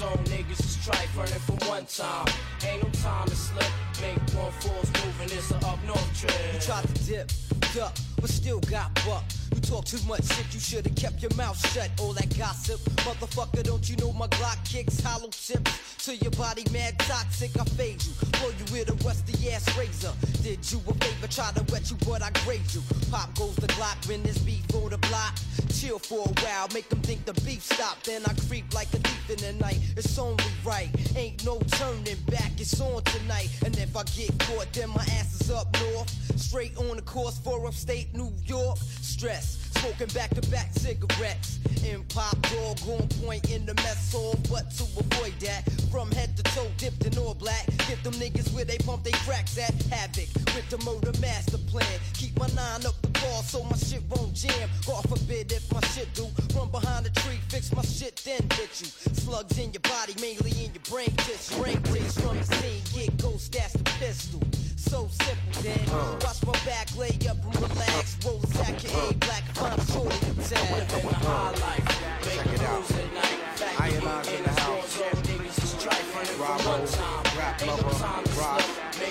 Zone, niggas is trife. Running for one time. Ain't no time to slip. Make one force moving. It's a up north trip. You tried to dip, duck, but still got buck. You talk too much shit, you should've kept your mouth shut. All that gossip, motherfucker, don't you know my Glock kicks hollow tips to your body, mad toxic. I fade you, blow you with a rusty ass razor. Did you a favor, try to wet you, but I grazed you. Pop goes the Glock when this beef on the block. Chill for a while, make them think the beef stopped. Then I creep like a thief in the night. It's only right, ain't no turning back. It's on tonight, and if I get caught, then my ass is up north. Straight on the course for upstate New York. Stress, smoking back to back cigarettes. In pop dog on point in the mess hall, but to avoid that, from head to toe dipped in all black. Get them niggas where they pump they cracks at. Havoc with the murder master plan. Keep my nine up the ball so my shit won't jam. God forbid if my shit do. Run behind the tree, fix my shit, then hit you. Slugs in your body, mainly in your brain tissue. Brain takes from the scene, get ghost, that's the pistol. So simple, then. Uh. Watch my back, lay up and relax. Roll a sack of A black, a shorty tag. Living the high life. Heat in for one time. Rap lover, rock,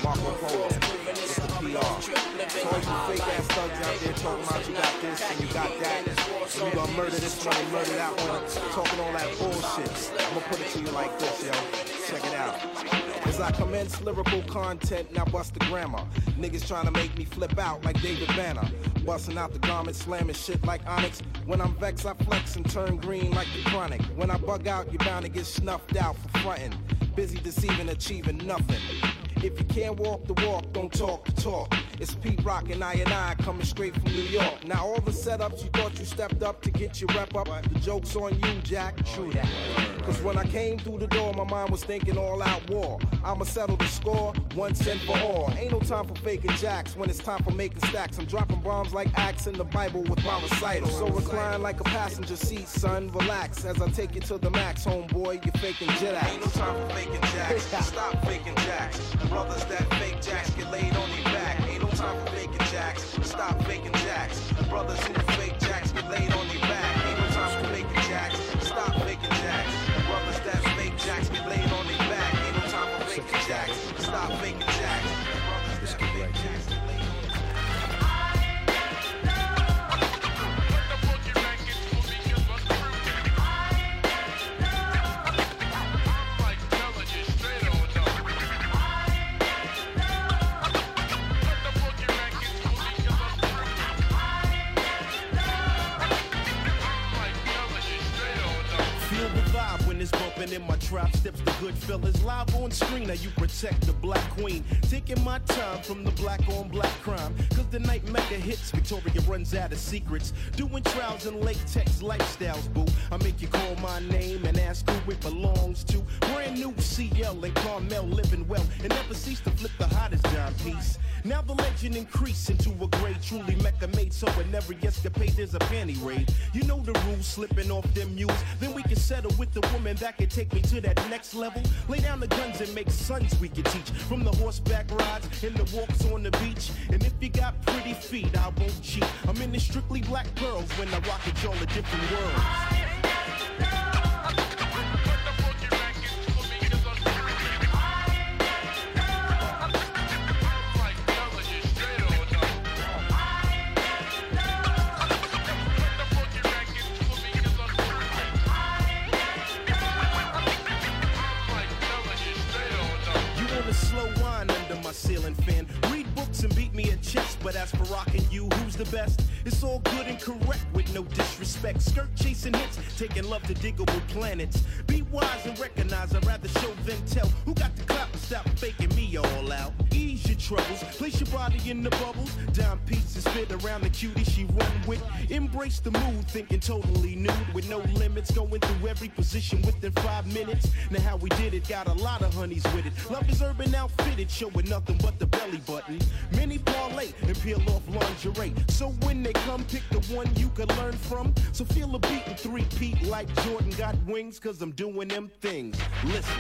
Marco Polo. It's north trip. Living All the you fake ass thugs out there talking about you got this and you got that. And you gonna murder this one and murder that one. Talking all that bullshit. I'ma put it to you like this, yo. Check it out. As I commence lyrical content, now bust the grammar. Niggas trying to make me flip out like David Banner. Busting out the garment, slamming shit like Onyx. When I'm vexed, I flex and turn green like the chronic. When I bug out, you're bound to get snuffed out for frontin'. Busy deceiving, achieving nothing. If you can't walk the walk, don't talk the talk. It's Pete Rock and I and I coming straight from New York. Now all the setups you thought you stepped up to get your rep up, the joke's on you, Jack. True that. Cause when I came through the door, my mind was thinking all out war. I'ma settle the score once and for all. Ain't no time for faking jacks when it's time for making stacks. I'm dropping bombs like acts in the Bible with my recital. So recline like a passenger seat, son. Relax as I take you to the max, homeboy. You're faking jet acts. Ain't no time for faking jacks. Stop faking jacks. Brothers that fake jacks get laid on their back. Ain't no time for faking jacks. Stop faking jacks. Brothers who fake bumping in my trap steps the good fellas live on screen. Now you protect the black queen. Taking my time from the black on black crime. Cause the night mega hits victoria runs out of secrets. Doing trials and latex lifestyles boo. I make you call my name and ask who it belongs to. Brand new cl and carmel living well. And never cease to flip the hottest dime piece. Now the legend increase into a great truly mecca made. So in every escapade there's a panty raid. You know the rules slipping off them mules. Then we can settle with the woman that can take me to that next level. Lay down the guns and make sons we can teach. From the horseback rides and the walks on the beach. And if you got pretty feet i won't cheat. I'm in the strictly black girls when i rock it y'all a different world ceiling fan. Read books and beat me at chess, but as for rocking you, who's the best? It's all good and correct with no disrespect. Skirt chasing hits, taking love to Digable Planets. Be wise and recognize. I'd rather show than tell. Who got the clap stop faking me all out? Ease your troubles, place your body in the bubbles. Down pieces fit around the cutie she run with. Embrace the mood, thinking totally nude with no limits. Going through every position within five minutes. Now how we did it, got a lot of honeys with it. Love is urban outfitted, showing nothing but the belly button. Many parlay and peel off lingerie. So when they come, pick the one you can learn from. So feel a beat and three peat like Jordan got wings, cause I'm doing them things. Listen.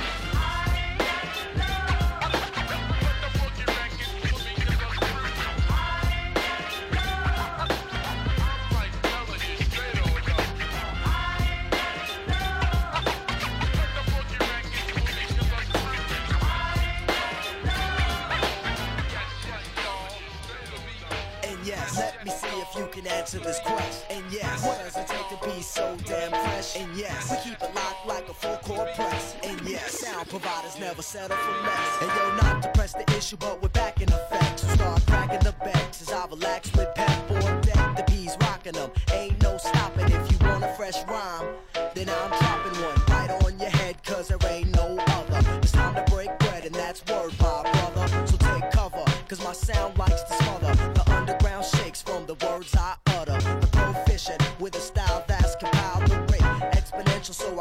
Yes, let me see if you can answer this question. And yes, what does it take to be so damn fresh? And yes, we keep it locked like a full court press. And yes, sound providers never settle for less. And yo, not to press the issue, but we're back in effect. So start cracking the backs as I relax with pep for deck. The bees rocking them, ain't no stopping. If you want a fresh rhyme, then I'm dropping one right on your head, cause there ain't no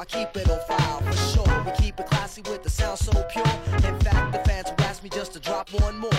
keep it on file for sure. We keep it classy with the sound so pure. In fact, the fans will ask me just to drop one more.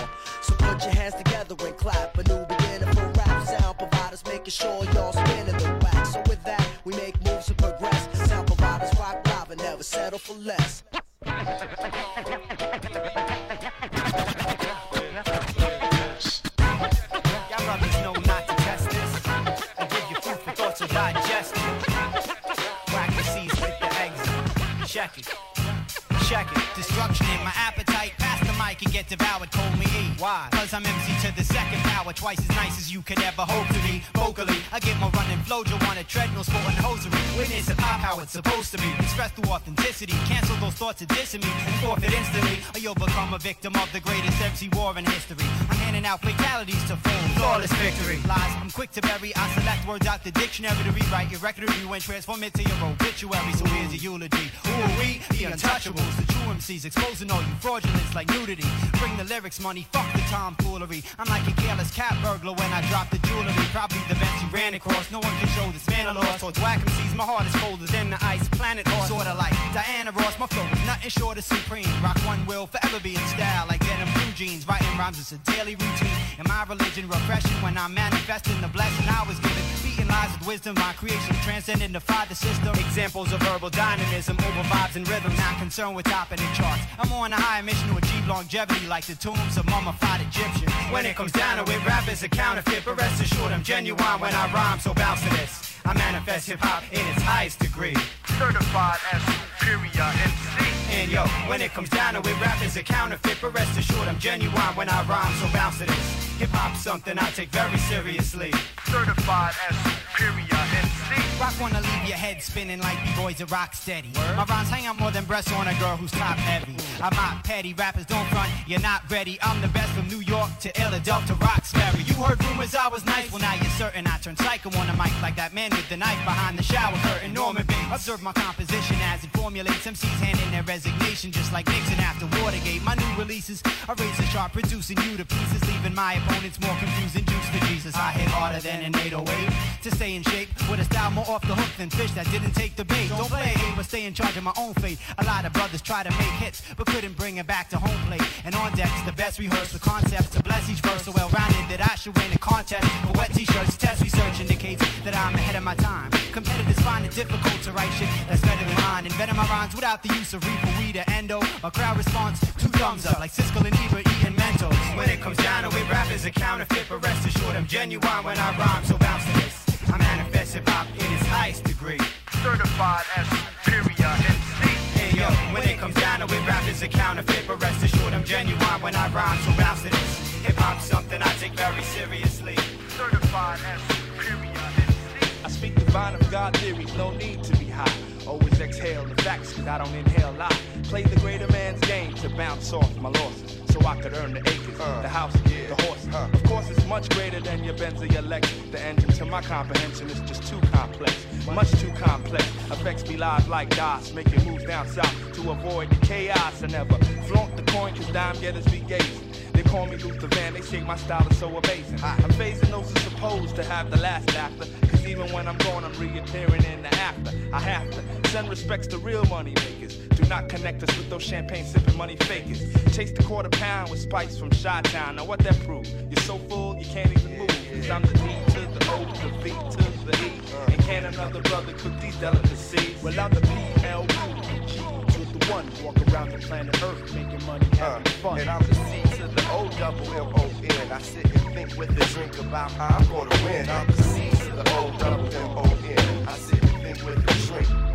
Second power. Twice as nice as you could ever hope to be. Vocally, I get my running flow. You on a treadmill, sporting hosiery. Witness hip hop how it's supposed to be. Express through authenticity. Cancel those thoughts of dissing me and forfeit instantly. You'll become a victim of the greatest MC war in history. I'm handing out fatalities to fools. Flawless victory. Lies, I'm quick to bury. I select words out the dictionary to rewrite your record review and transform it to your obituary. So here's a eulogy. Who are we? The untouchables. MCs exposing all you fraudulence like nudity. Bring the lyrics, money, fuck the tomfoolery. I'm like a careless cat burglar when I drop the jewelry. Probably the best you ran across. No one can show this man a loss. Towards whack MCs, my heart is colder than the ice planet Hoth. Sorta like Diana Ross, my flow is nothing short of supreme. Rock one will forever be in style like denim blue jeans. Writing rhymes is a daily routine. And my religion refreshing when I'm manifesting the blessing I was given. Beating lies with wisdom, my creation transcending the father system. Examples of verbal dynamism over vibes and rhythm. Not concerned with topping the charts. I'm on a high mission to achieve longevity like the tombs of mummified Egyptians. When it comes down to it, rap is a counterfeit, but rest assured I'm genuine when I rhyme, so bounce to this. I manifest hip hop in its highest degree. Certified as superior MC. And yo, when it comes down to it, rap is a counterfeit, but rest assured I'm genuine when I rhyme, so bounce to this. Hip hop's something I take very seriously. Certified as superior MC. Rock wanna leave your head spinning like B-boys at rock steady. My rhymes hang out more than breasts on a girl who's top heavy. I'm not petty, rappers don't front, you're not ready. I'm the best from New York to Philadelphia to Roxbury. You heard rumors I was nice, well now you're certain I turned psycho on the mic like that man with the knife behind the shower curtain. Norman Bates. Observe my composition as it formulates. MCs handing their resignation just like Nixon after Watergate. My new releases are razor sharp, producing you to pieces, leaving my opponents more confused than juice for Jesus. I hit harder than an 808 to stay in shape with a style more off the hook than fish that didn't take the bait. Don't play a game, but stay in charge of my own fate. A lot of brothers try to make hits, but couldn't bring it back to home plate. And on deck's the best rehearsed with concepts to bless each verse so well rounded that I should win a contest for wet t-shirts. Test research indicates that I'm ahead of my time. Competitors find it difficult to write shit that's better than mine. Inventing my rhymes without the use of reefer, weed, or endo. My crowd responds two thumbs up like Siskel and Ebert eating Mentos. When it comes down to it, rap is a counterfeit, but rest assured I'm genuine when I rhyme, so bounce to this. I manifest hip hop in its highest degree. Certified as superior MC. Hey yo, when it comes down to it, rap is a counterfeit, but rest assured I'm genuine when I rhyme, so bounce to this. Hip hop's something I take very seriously. Certified as superior MC. I speak divine of God theories, no need to be high. Always exhale the facts, cause I don't inhale lie. Play the greater man's game to bounce off my losses. So I could earn the acres, uh. the house, yeah. the horse. Uh. Of course, it's much greater than your Benz or your Lexus. The engine, to my comprehension, is just too complex, much too complex. Affects me live like DOS, making moves down south to avoid the chaos. I never flaunt the coin, cause dime getters be gazing. They call me Luther Van, they say my style is so amazing. I'm phasing those who supposed to have the last laughter. Cause even when I'm gone, I'm reappearing in the after. I have to send respects to real money makers. Do not connect us with those champagne sipping money fakers. Chase the quarter pound with spice from Shot Town. Now what that prove? You're so full, you can't even move. Cause I'm the D to the O, the V to the E. And can another brother cook these delicacies? Well, I'm the PLU, G to the one. Walk around the planet Earth, making money, uh, having fun. And I'm the C to the O double M O N. I sit and think with a drink about how I'm gonna win. I'm the C to the O double M O N. I sit and think with a drink.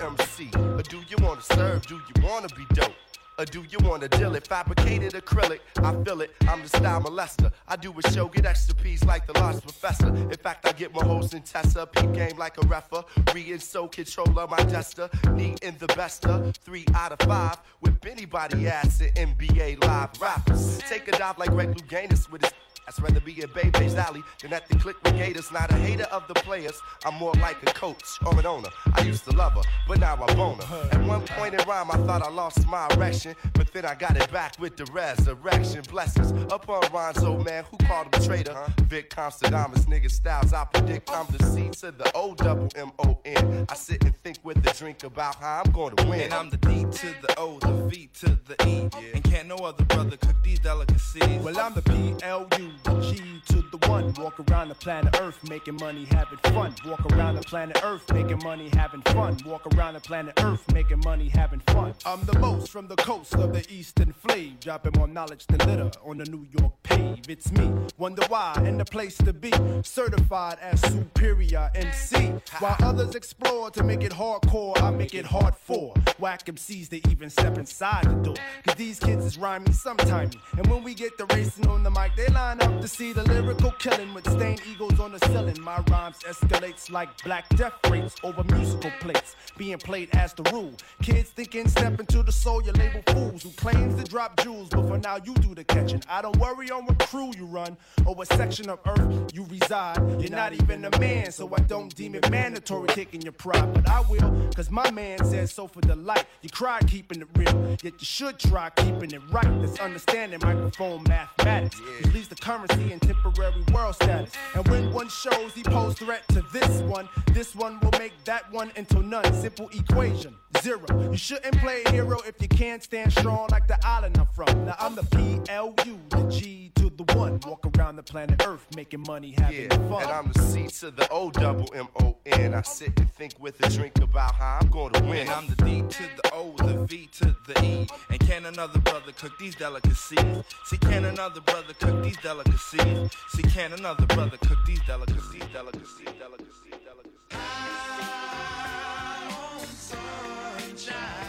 MC? Or do you wanna serve? Do you wanna be dope? Or do you wanna deal it? Fabricated acrylic, I feel it. I'm the style molester. I do a show, get extra P's like the Large Professor. In fact, I get my hoes in Tessa. Peep game like a refer. Re and so controller, my jester. Need in the bester. Three out of five. Whip anybody ass in NBA live rappers. Take a dive like Greg Louganis with his I'd rather be in Bebe's alley than at the click with Gators. Not a hater of the players, I'm more like a coach or an owner. I used to love her, but now I bone her. At one point in rhyme, I thought I lost my erection, but then I got it back with the resurrection. Blessings upon Ron's old man, who called him a traitor. Vic Constadamus, nigga styles, I predict I'm the C to the O double M O N. I sit and think with a drink about how I'm going to win. And I'm the D to the O, the V to the E. yeah. And can't no other brother cook these delicacies. Well, I'm the PLU, the G to the one. Walk around the planet Earth, making money, having fun. Walk around the planet Earth, making money, having fun. Walk around the planet Earth, making money, having fun. I'm the most from the coast of the eastern flave, dropping more knowledge than litter on the New York pave. It's me, wonder why, and the place to be. Certified as superior MC. While others explore to make it hardcore, I make it hard for whack MCs to even step inside the door. Cause these kids is rhyming sometime. And when we get the racing on the mic, they line up to see the lyrical killing with stained eagles on the ceiling. My rhymes escalates like black death rates over musical plates, being played as the rule. Kids thinking step into the soul, you label fools who claims to drop jewels, but for now you do the catching. I don't worry on what crew you run or what section of earth you reside. You're not even a man, so I don't deem it mandatory taking your pride, but I will, cause my man says so for delight. You cry keeping it real, yet you should try keeping it right. That's understanding microphone mathematics, which leads to currency and temporary world status. And when one shows he pose threat to this one, this one will make that one into none. Simple equation, zero. You shouldn't play hero if you can't stand strong like the island I'm from. Now I'm the PLU, the G to the one. Walk around the planet Earth making money, having Yeah, fun. and I'm the C to the O double M O N. I sit and think with a drink about how I'm going to win. And I'm the D to the O, the V to the E. And can another brother cook these delicacies? See, can another brother cook these delicacies? See, can another brother cook these delicacies? Delicacies, delicacies, delicacies. And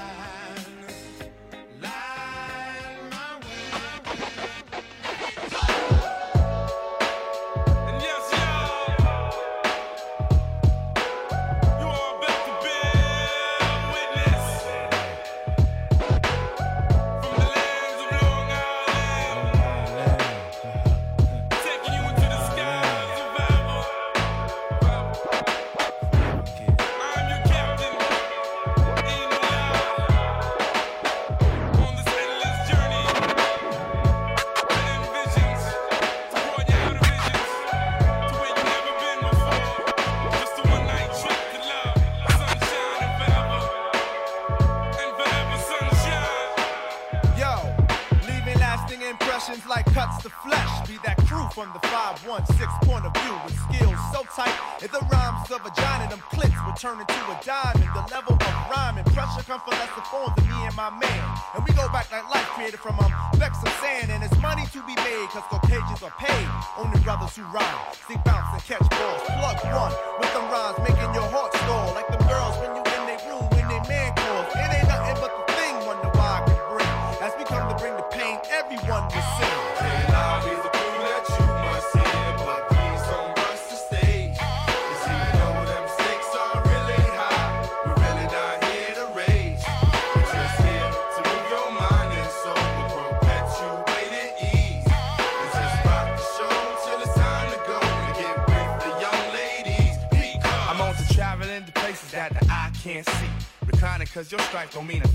don't mean a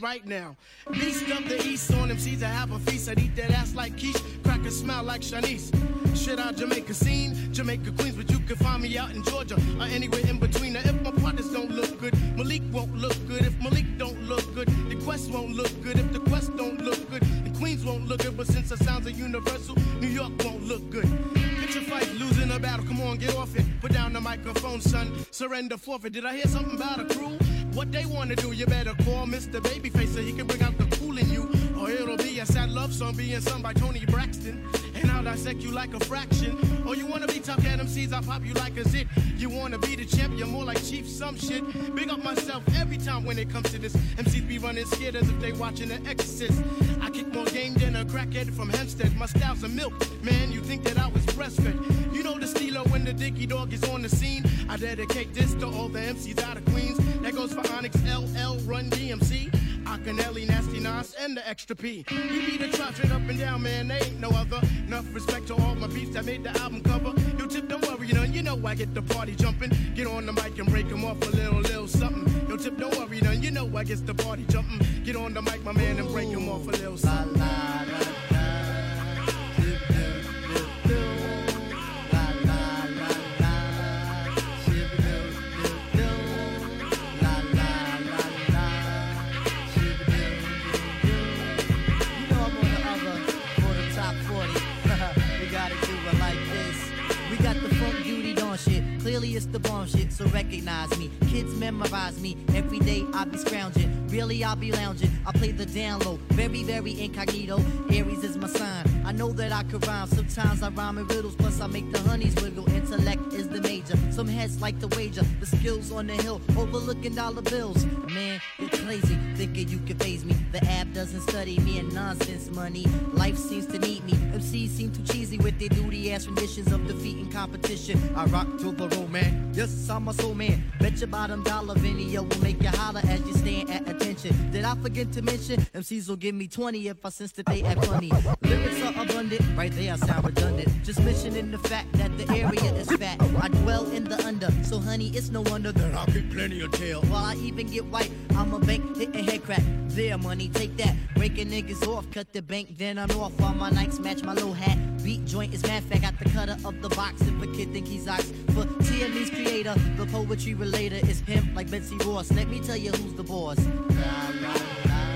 right now. Beast of the East on MCs, I have a feast. I'd eat that ass like quiche, crack a smile like Shanice. Shit out Jamaica scene, Jamaica Queens, but you can find me out in Georgia or anywhere in between. Now, if my partners don't look good, Malik won't look good. If Malik don't look good, the Quest won't look good. If the Quest don't look good, the Queens won't look good. But since the sounds are universal, New York won't look good. Pitch Picture fight, losing a battle. Come on, get off it. Put down the microphone, son. Surrender forfeit. Did I hear something about a crew? What they wanna do, you better call Mr. Babyface so he can bring out the cool in you. Or it'll be a sad love song being sung by Toni Braxton. And I'll dissect you like a fraction. Or you wanna be tough at MCs, I'll pop you like a zit. You wanna be the champ, you're more like Chief some shit. Big up myself every time when it comes to this. MCs be running scared as if they watching The Exorcist. I kick more game than a crackhead from Hempstead. My style's a milk, man. You think that I was breastfed? You know the stilo when the Dicky Dog is on the scene. I dedicate this to all the MCs out of Queens. That goes for Onyx, LL, Run DMC. Akinyele, Nasty Nas, and the Extra P. We beat the straight up and down, man. They ain't no other. Enough respect to all my beats that made the album cover. Yo, Tip, don't worry, none. You know I get the party jumping. Get on the mic and break 'em off a little, little something. Yo, Tip, don't worry, none. You know I get the party jumping. Get on the mic, my man, and break 'em off a little something. You Clearly it's the bomb shit, so recognize me. Kids memorize me. Every day I be scrounging. Really I'll be lounging. I play the down low. Very, very incognito. Aries is my sign. I know that I could rhyme. Sometimes I rhyme in riddles, plus I make the honeys wiggle. Intellect is the major. Some heads like to wager. The skills on the hill, overlooking dollar bills. Man, you're crazy, thinking you can phase me. The app doesn't study me and nonsense money. Life seems to need me. MCs seem too cheesy with their duty ass renditions of defeating competition. I rock to the roll, man. Yes, I'm a soul man. Bet your bottom dollar video will make you holler as you stand at attention. Did I forget to mention? MCs will give me 20 if I sense that they act funny. Lyrics are abundant, right there I sound redundant. Just mentioning the fact that the area is fat. I dwell in the under, so honey, it's no wonder that I get plenty of tail. While I even get white, I'm a bank hitting head crack. There, money, take that. Breaking niggas off, cut the bank, then I'm off. While my nights match my low hat. Beat joint is mad fat, got the cutter of the box. If a kid think he's ox, for T and creator. The poetry relator is pimp like Betsy Ross. Let me tell you who's the boss. La, la, la.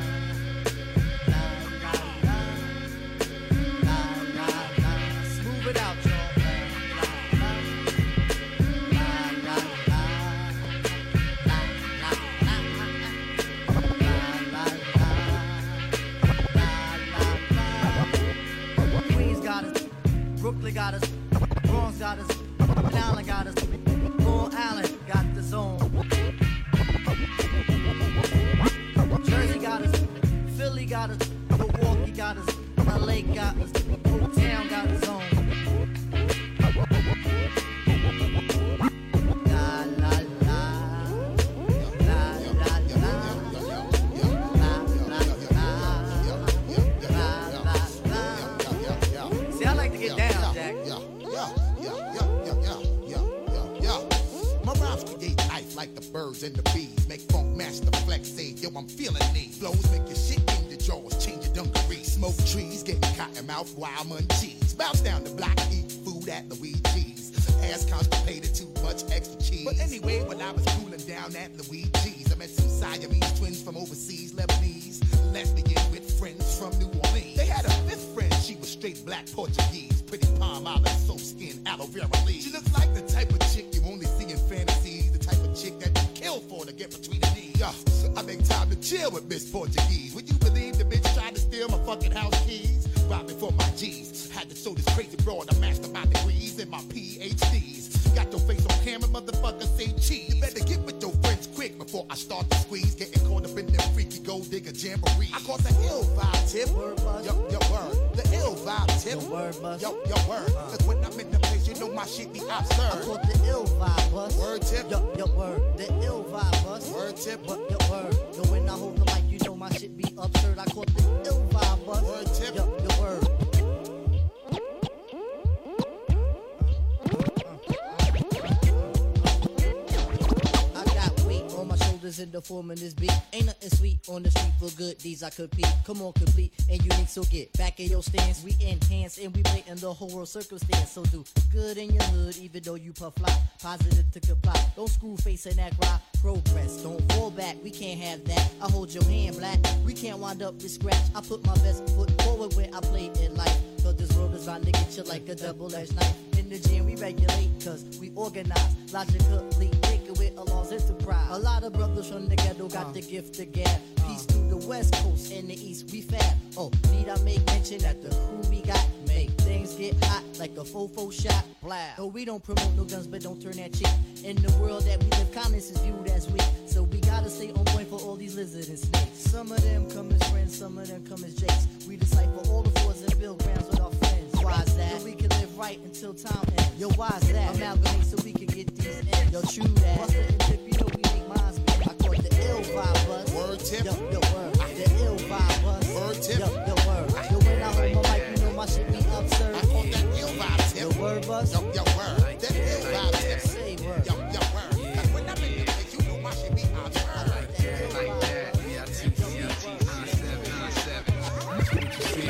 Brooklyn got us, Bronx got us and Allen got us. Got the zone. Jersey got us, Philly got us, Milwaukee got us, LA got us, Old Town got the birds and the bees. Make funk master flex say, yo, I'm feeling these. Flows make your shit in your jaws, change your dungarees. Smoke trees, getting cotton mouth, wild munchies. Bounce down the block, eat food at Luigi's. Ass constipated, too much extra cheese. But anyway, when I was cooling down at Luigi's, I met some Siamese twins from overseas, Lebanese. Lesbian with friends from New Orleans. They had a fifth friend, she was straight black Portuguese. Pretty palm olive, soap skin, aloe vera leaves. She looked like the type of chick you only see in fantasies. To get between the knees. I make time to chill with Miss Portuguese. Would you believe the bitch tried to steal my fucking house keys? Robbing for my G's. Had to show this crazy broad. I mastered my degrees and my PhDs. Got your face on camera, motherfucker, say cheese. You better get with your friends quick before I start to squeeze. Getting caught up in them freaky gold digger jamboree. I caught the ill vibe tip. Yo, yo, word. The ill vibe tip. Yo, yo, word. Cause when I'm in the place, you know my shit be absurd. I caught the ill vibe bus. Word tip. Yo, yo, word. The ill vibe bus. Word tip. What, yo, word. Yo, when I hold the mic, you know my shit be absurd. I caught the ill vibe bus. Word shoulders in the form of this beat. Ain't nothing sweet on the street for good These I compete. Come on, complete and unique, so get back in your stance. We enhance and we play in the whole world circumstance. So do good in your hood, even though you puff fly. Positive to comply. Don't screw face and act right. Progress, don't fall back. We can't have that. I hold your hand, black. We can't wind up with scratch. I put my best foot forward when I play in life. Cause this world is to get you like a double-edged knife. The we regulate, cause we organize. Logically, thinking with a lost enterprise. A lot of brothers from the ghetto got the gift to gab. Peace to the west coast and the east, we fab. Oh, need I make mention that the crew we got make things get hot like a fofo shot. Blah. No, we don't promote no guns, but don't turn that cheek. In the world that we live, kindness is viewed as weak. So we gotta stay on point for all these lizards and snakes. Some of them come as friends, some of them come as jakes. We decipher all the right until time ends. Yo, why's that? Amalgamate so we can get these ends. Yo, true that. Buster and Tip, you know we make minds beat. I call it the ill vibe buzz. Word tip. Yo, yo, word. The ill vibe buzz. Word tip. Yo, yo, word. Yo, when I hold my mic, you know my shit be absurd. I caught that ill vibe tip. Yo, word buzz. Yo, yo, word. That ill vibe tip. Say word. Yo, yo, word.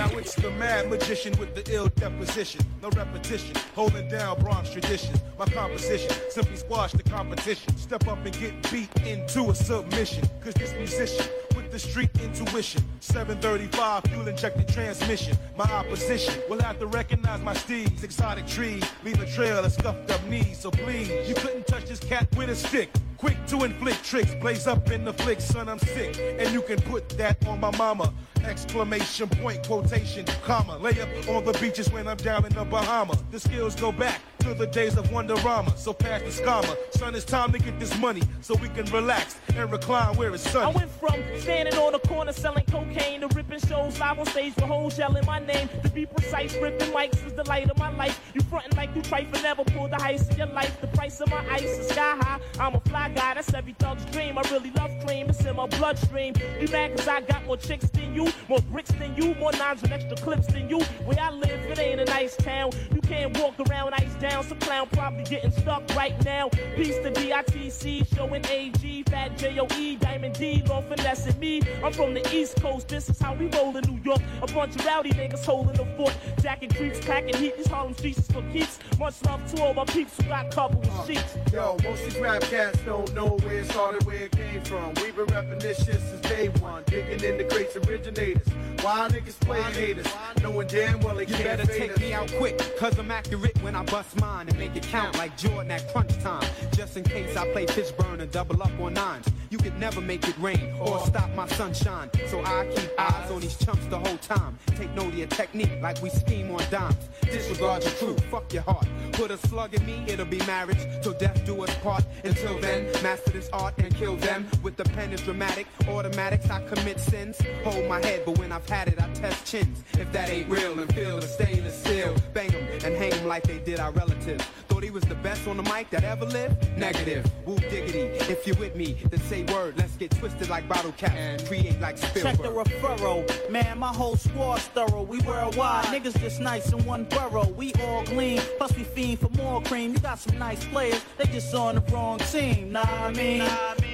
Now it's the mad magician with the ill deposition. No repetition, holding down Bronx traditions. My composition simply squash the competition. Step up and get beat into a submission. Cause this musician with the street intuition. 735 fuel injected transmission. My opposition will have to recognize my steeds. Exotic trees leave a trail of scuffed up knees. So please, you couldn't touch this cat with a stick. Quick to inflict tricks, blaze up in the flick, son, I'm sick. And you can put that on my mama. Exclamation point, quotation, comma. Lay up on the beaches when I'm down in the Bahama. The skills go back to the days of Wonderama. So pass the scammer. Son, it's time to get this money so we can relax and recline where it's sunny. I went from standing on the corner selling cocaine to ripping shows live on stage with hoes yelling my name. To be precise, ripping mics is the light of my life. You frontin' like you try for never pull the heist of your life. The price of my ice is sky high. I'm a fly guy, that's every thug's dream. I really love cream, it's in my bloodstream. You mad cause I got more chicks than you, more bricks than you, more nines and extra clips than you. Where I live, it ain't a nice town. You can't walk around ice down. Some clown probably getting stuck right now. Peace to DITC, showing AG, Fat JOE, Diamond D, Lord finessing me. I'm from the East Coast, this is how we roll in New York. A bunch of rowdy niggas holding the fort. Jacking creeps, packing heat, these Harlem streets is for keeps. Much love to all my peeps who got couple with sheets. Yo, most these rap cats know don't know where it started, where it came from. We've been repping this shit since day one. Digging in the crates originators. Why niggas playing haters? Knowing damn well they You can't better take us. me out quick, cause I'm accurate when I bust mine and make it count like Jordan at crunch time. Just in case I play Fishburne and double up on nines. You could never make it rain or stop my sunshine. So I keep eyes on these chumps the whole time. Take note of your technique like we scheme on dimes. Disregard your crew, fuck your heart. Put a slug in me, it'll be marriage. Till death do us part. Until then, master this art and kill them. With the pen is dramatic, automatics, I commit sins. Hold my head, but when I've had it, I test chins. If that ain't real, then feel the stainless steel. Bang 'em and hang 'em like they did our relatives. Thought he was the best on the mic that ever lived? Negative. Woo diggity. If you're with me, then say word. Let's get twisted like bottle caps and create like Check the Spielberg. referral. Man, my whole squad's thorough. We worldwide. Niggas just nice in one borough. We all gleam. Plus we fiend for more cream. You got some nice players. They just on the wrong team.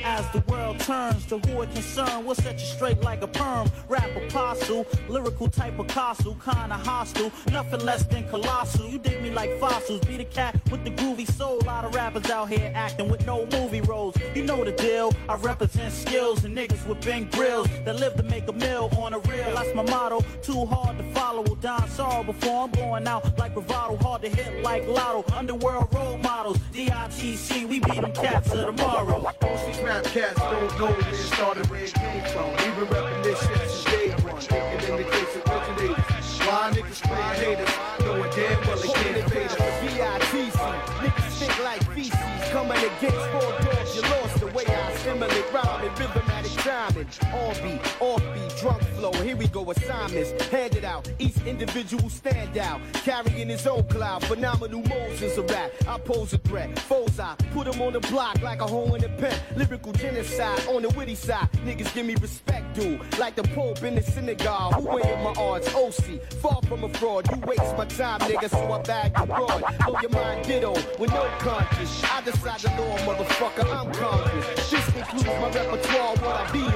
As the world turns to who it concern, we'll set you straight like a perm. Rap apostle, lyrical type of castle, kinda hostile. Nothing less than colossal. You dig me like fossils. Be the cat with the groovy soul. A lot of rappers out here acting with no movie roles. You know the deal. I represent skills and niggas with big grills that live to make a meal on a real. That's my motto. Too hard to follow. Will die sorrow before I'm going out like bravado. Hard to hit like lotto. Underworld role models. DITC, we beat them cats of tomorrow. Most these rap cats don't know where it started, where it came from. We've been repping this shit since day one. Digging in the crates originators. Why niggas playing haters? Knowing damn well they can't fade us. D-I-T-C, niggas think like feces, coming against four timing. On beat, drunk flow, here we go, assignments, handed out, each individual stand out, carrying his own cloud, phenomenal Moses a rap, I pose a threat, foes I, put him on the block like a hole in a pen, lyrical genocide on the witty side, niggas give me respect, dude, like the Pope in the synagogue, who wearing my arts, OC, far from a fraud, you waste my time, nigga, so I bag you broad, blow your mind ditto, with no conscience, I decide the law, motherfucker, I'm conscious. this includes my repertoire, what I be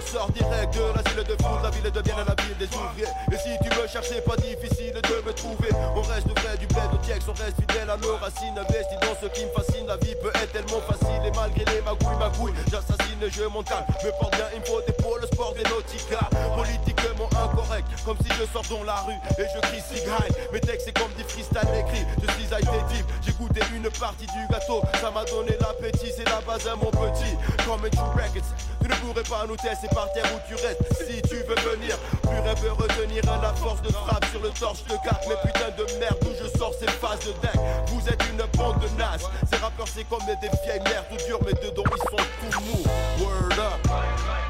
Je sors direct de l'asile de foudre, la ville devient la ville des ouvriers. Et si tu veux chercher, pas difficile de me trouver. On reste vrai du bled au tiex, on reste fidèle à nos racines. Investi dans ce qui me fascine, la vie peut être tellement facile. Et malgré les magouilles, magouilles, j'assassine et je monte calme. Me porte bien, il me faut des le sport des nautica. Politiquement incorrect, comme si je sors dans la rue et je crie grind. Mes textes, c'est comme des freestyle écrits. Je suis été deep, j'ai goûté une partie du gâteau. Ça m'a donné l'appétit, c'est la base à mon petit. Comme un True Records, tu ne pourrais pas nous tester par terre où tu restes. Si tu veux venir, plus rêve retenir à la force de frappe sur le torche de 4 Mais putain de merde, d'où je sors ces phases de dingue. Vous êtes une bande de nazes. Ces rappeurs, c'est comme des vieilles mères tout dures, mais dedans ils sont tout mous. Word up.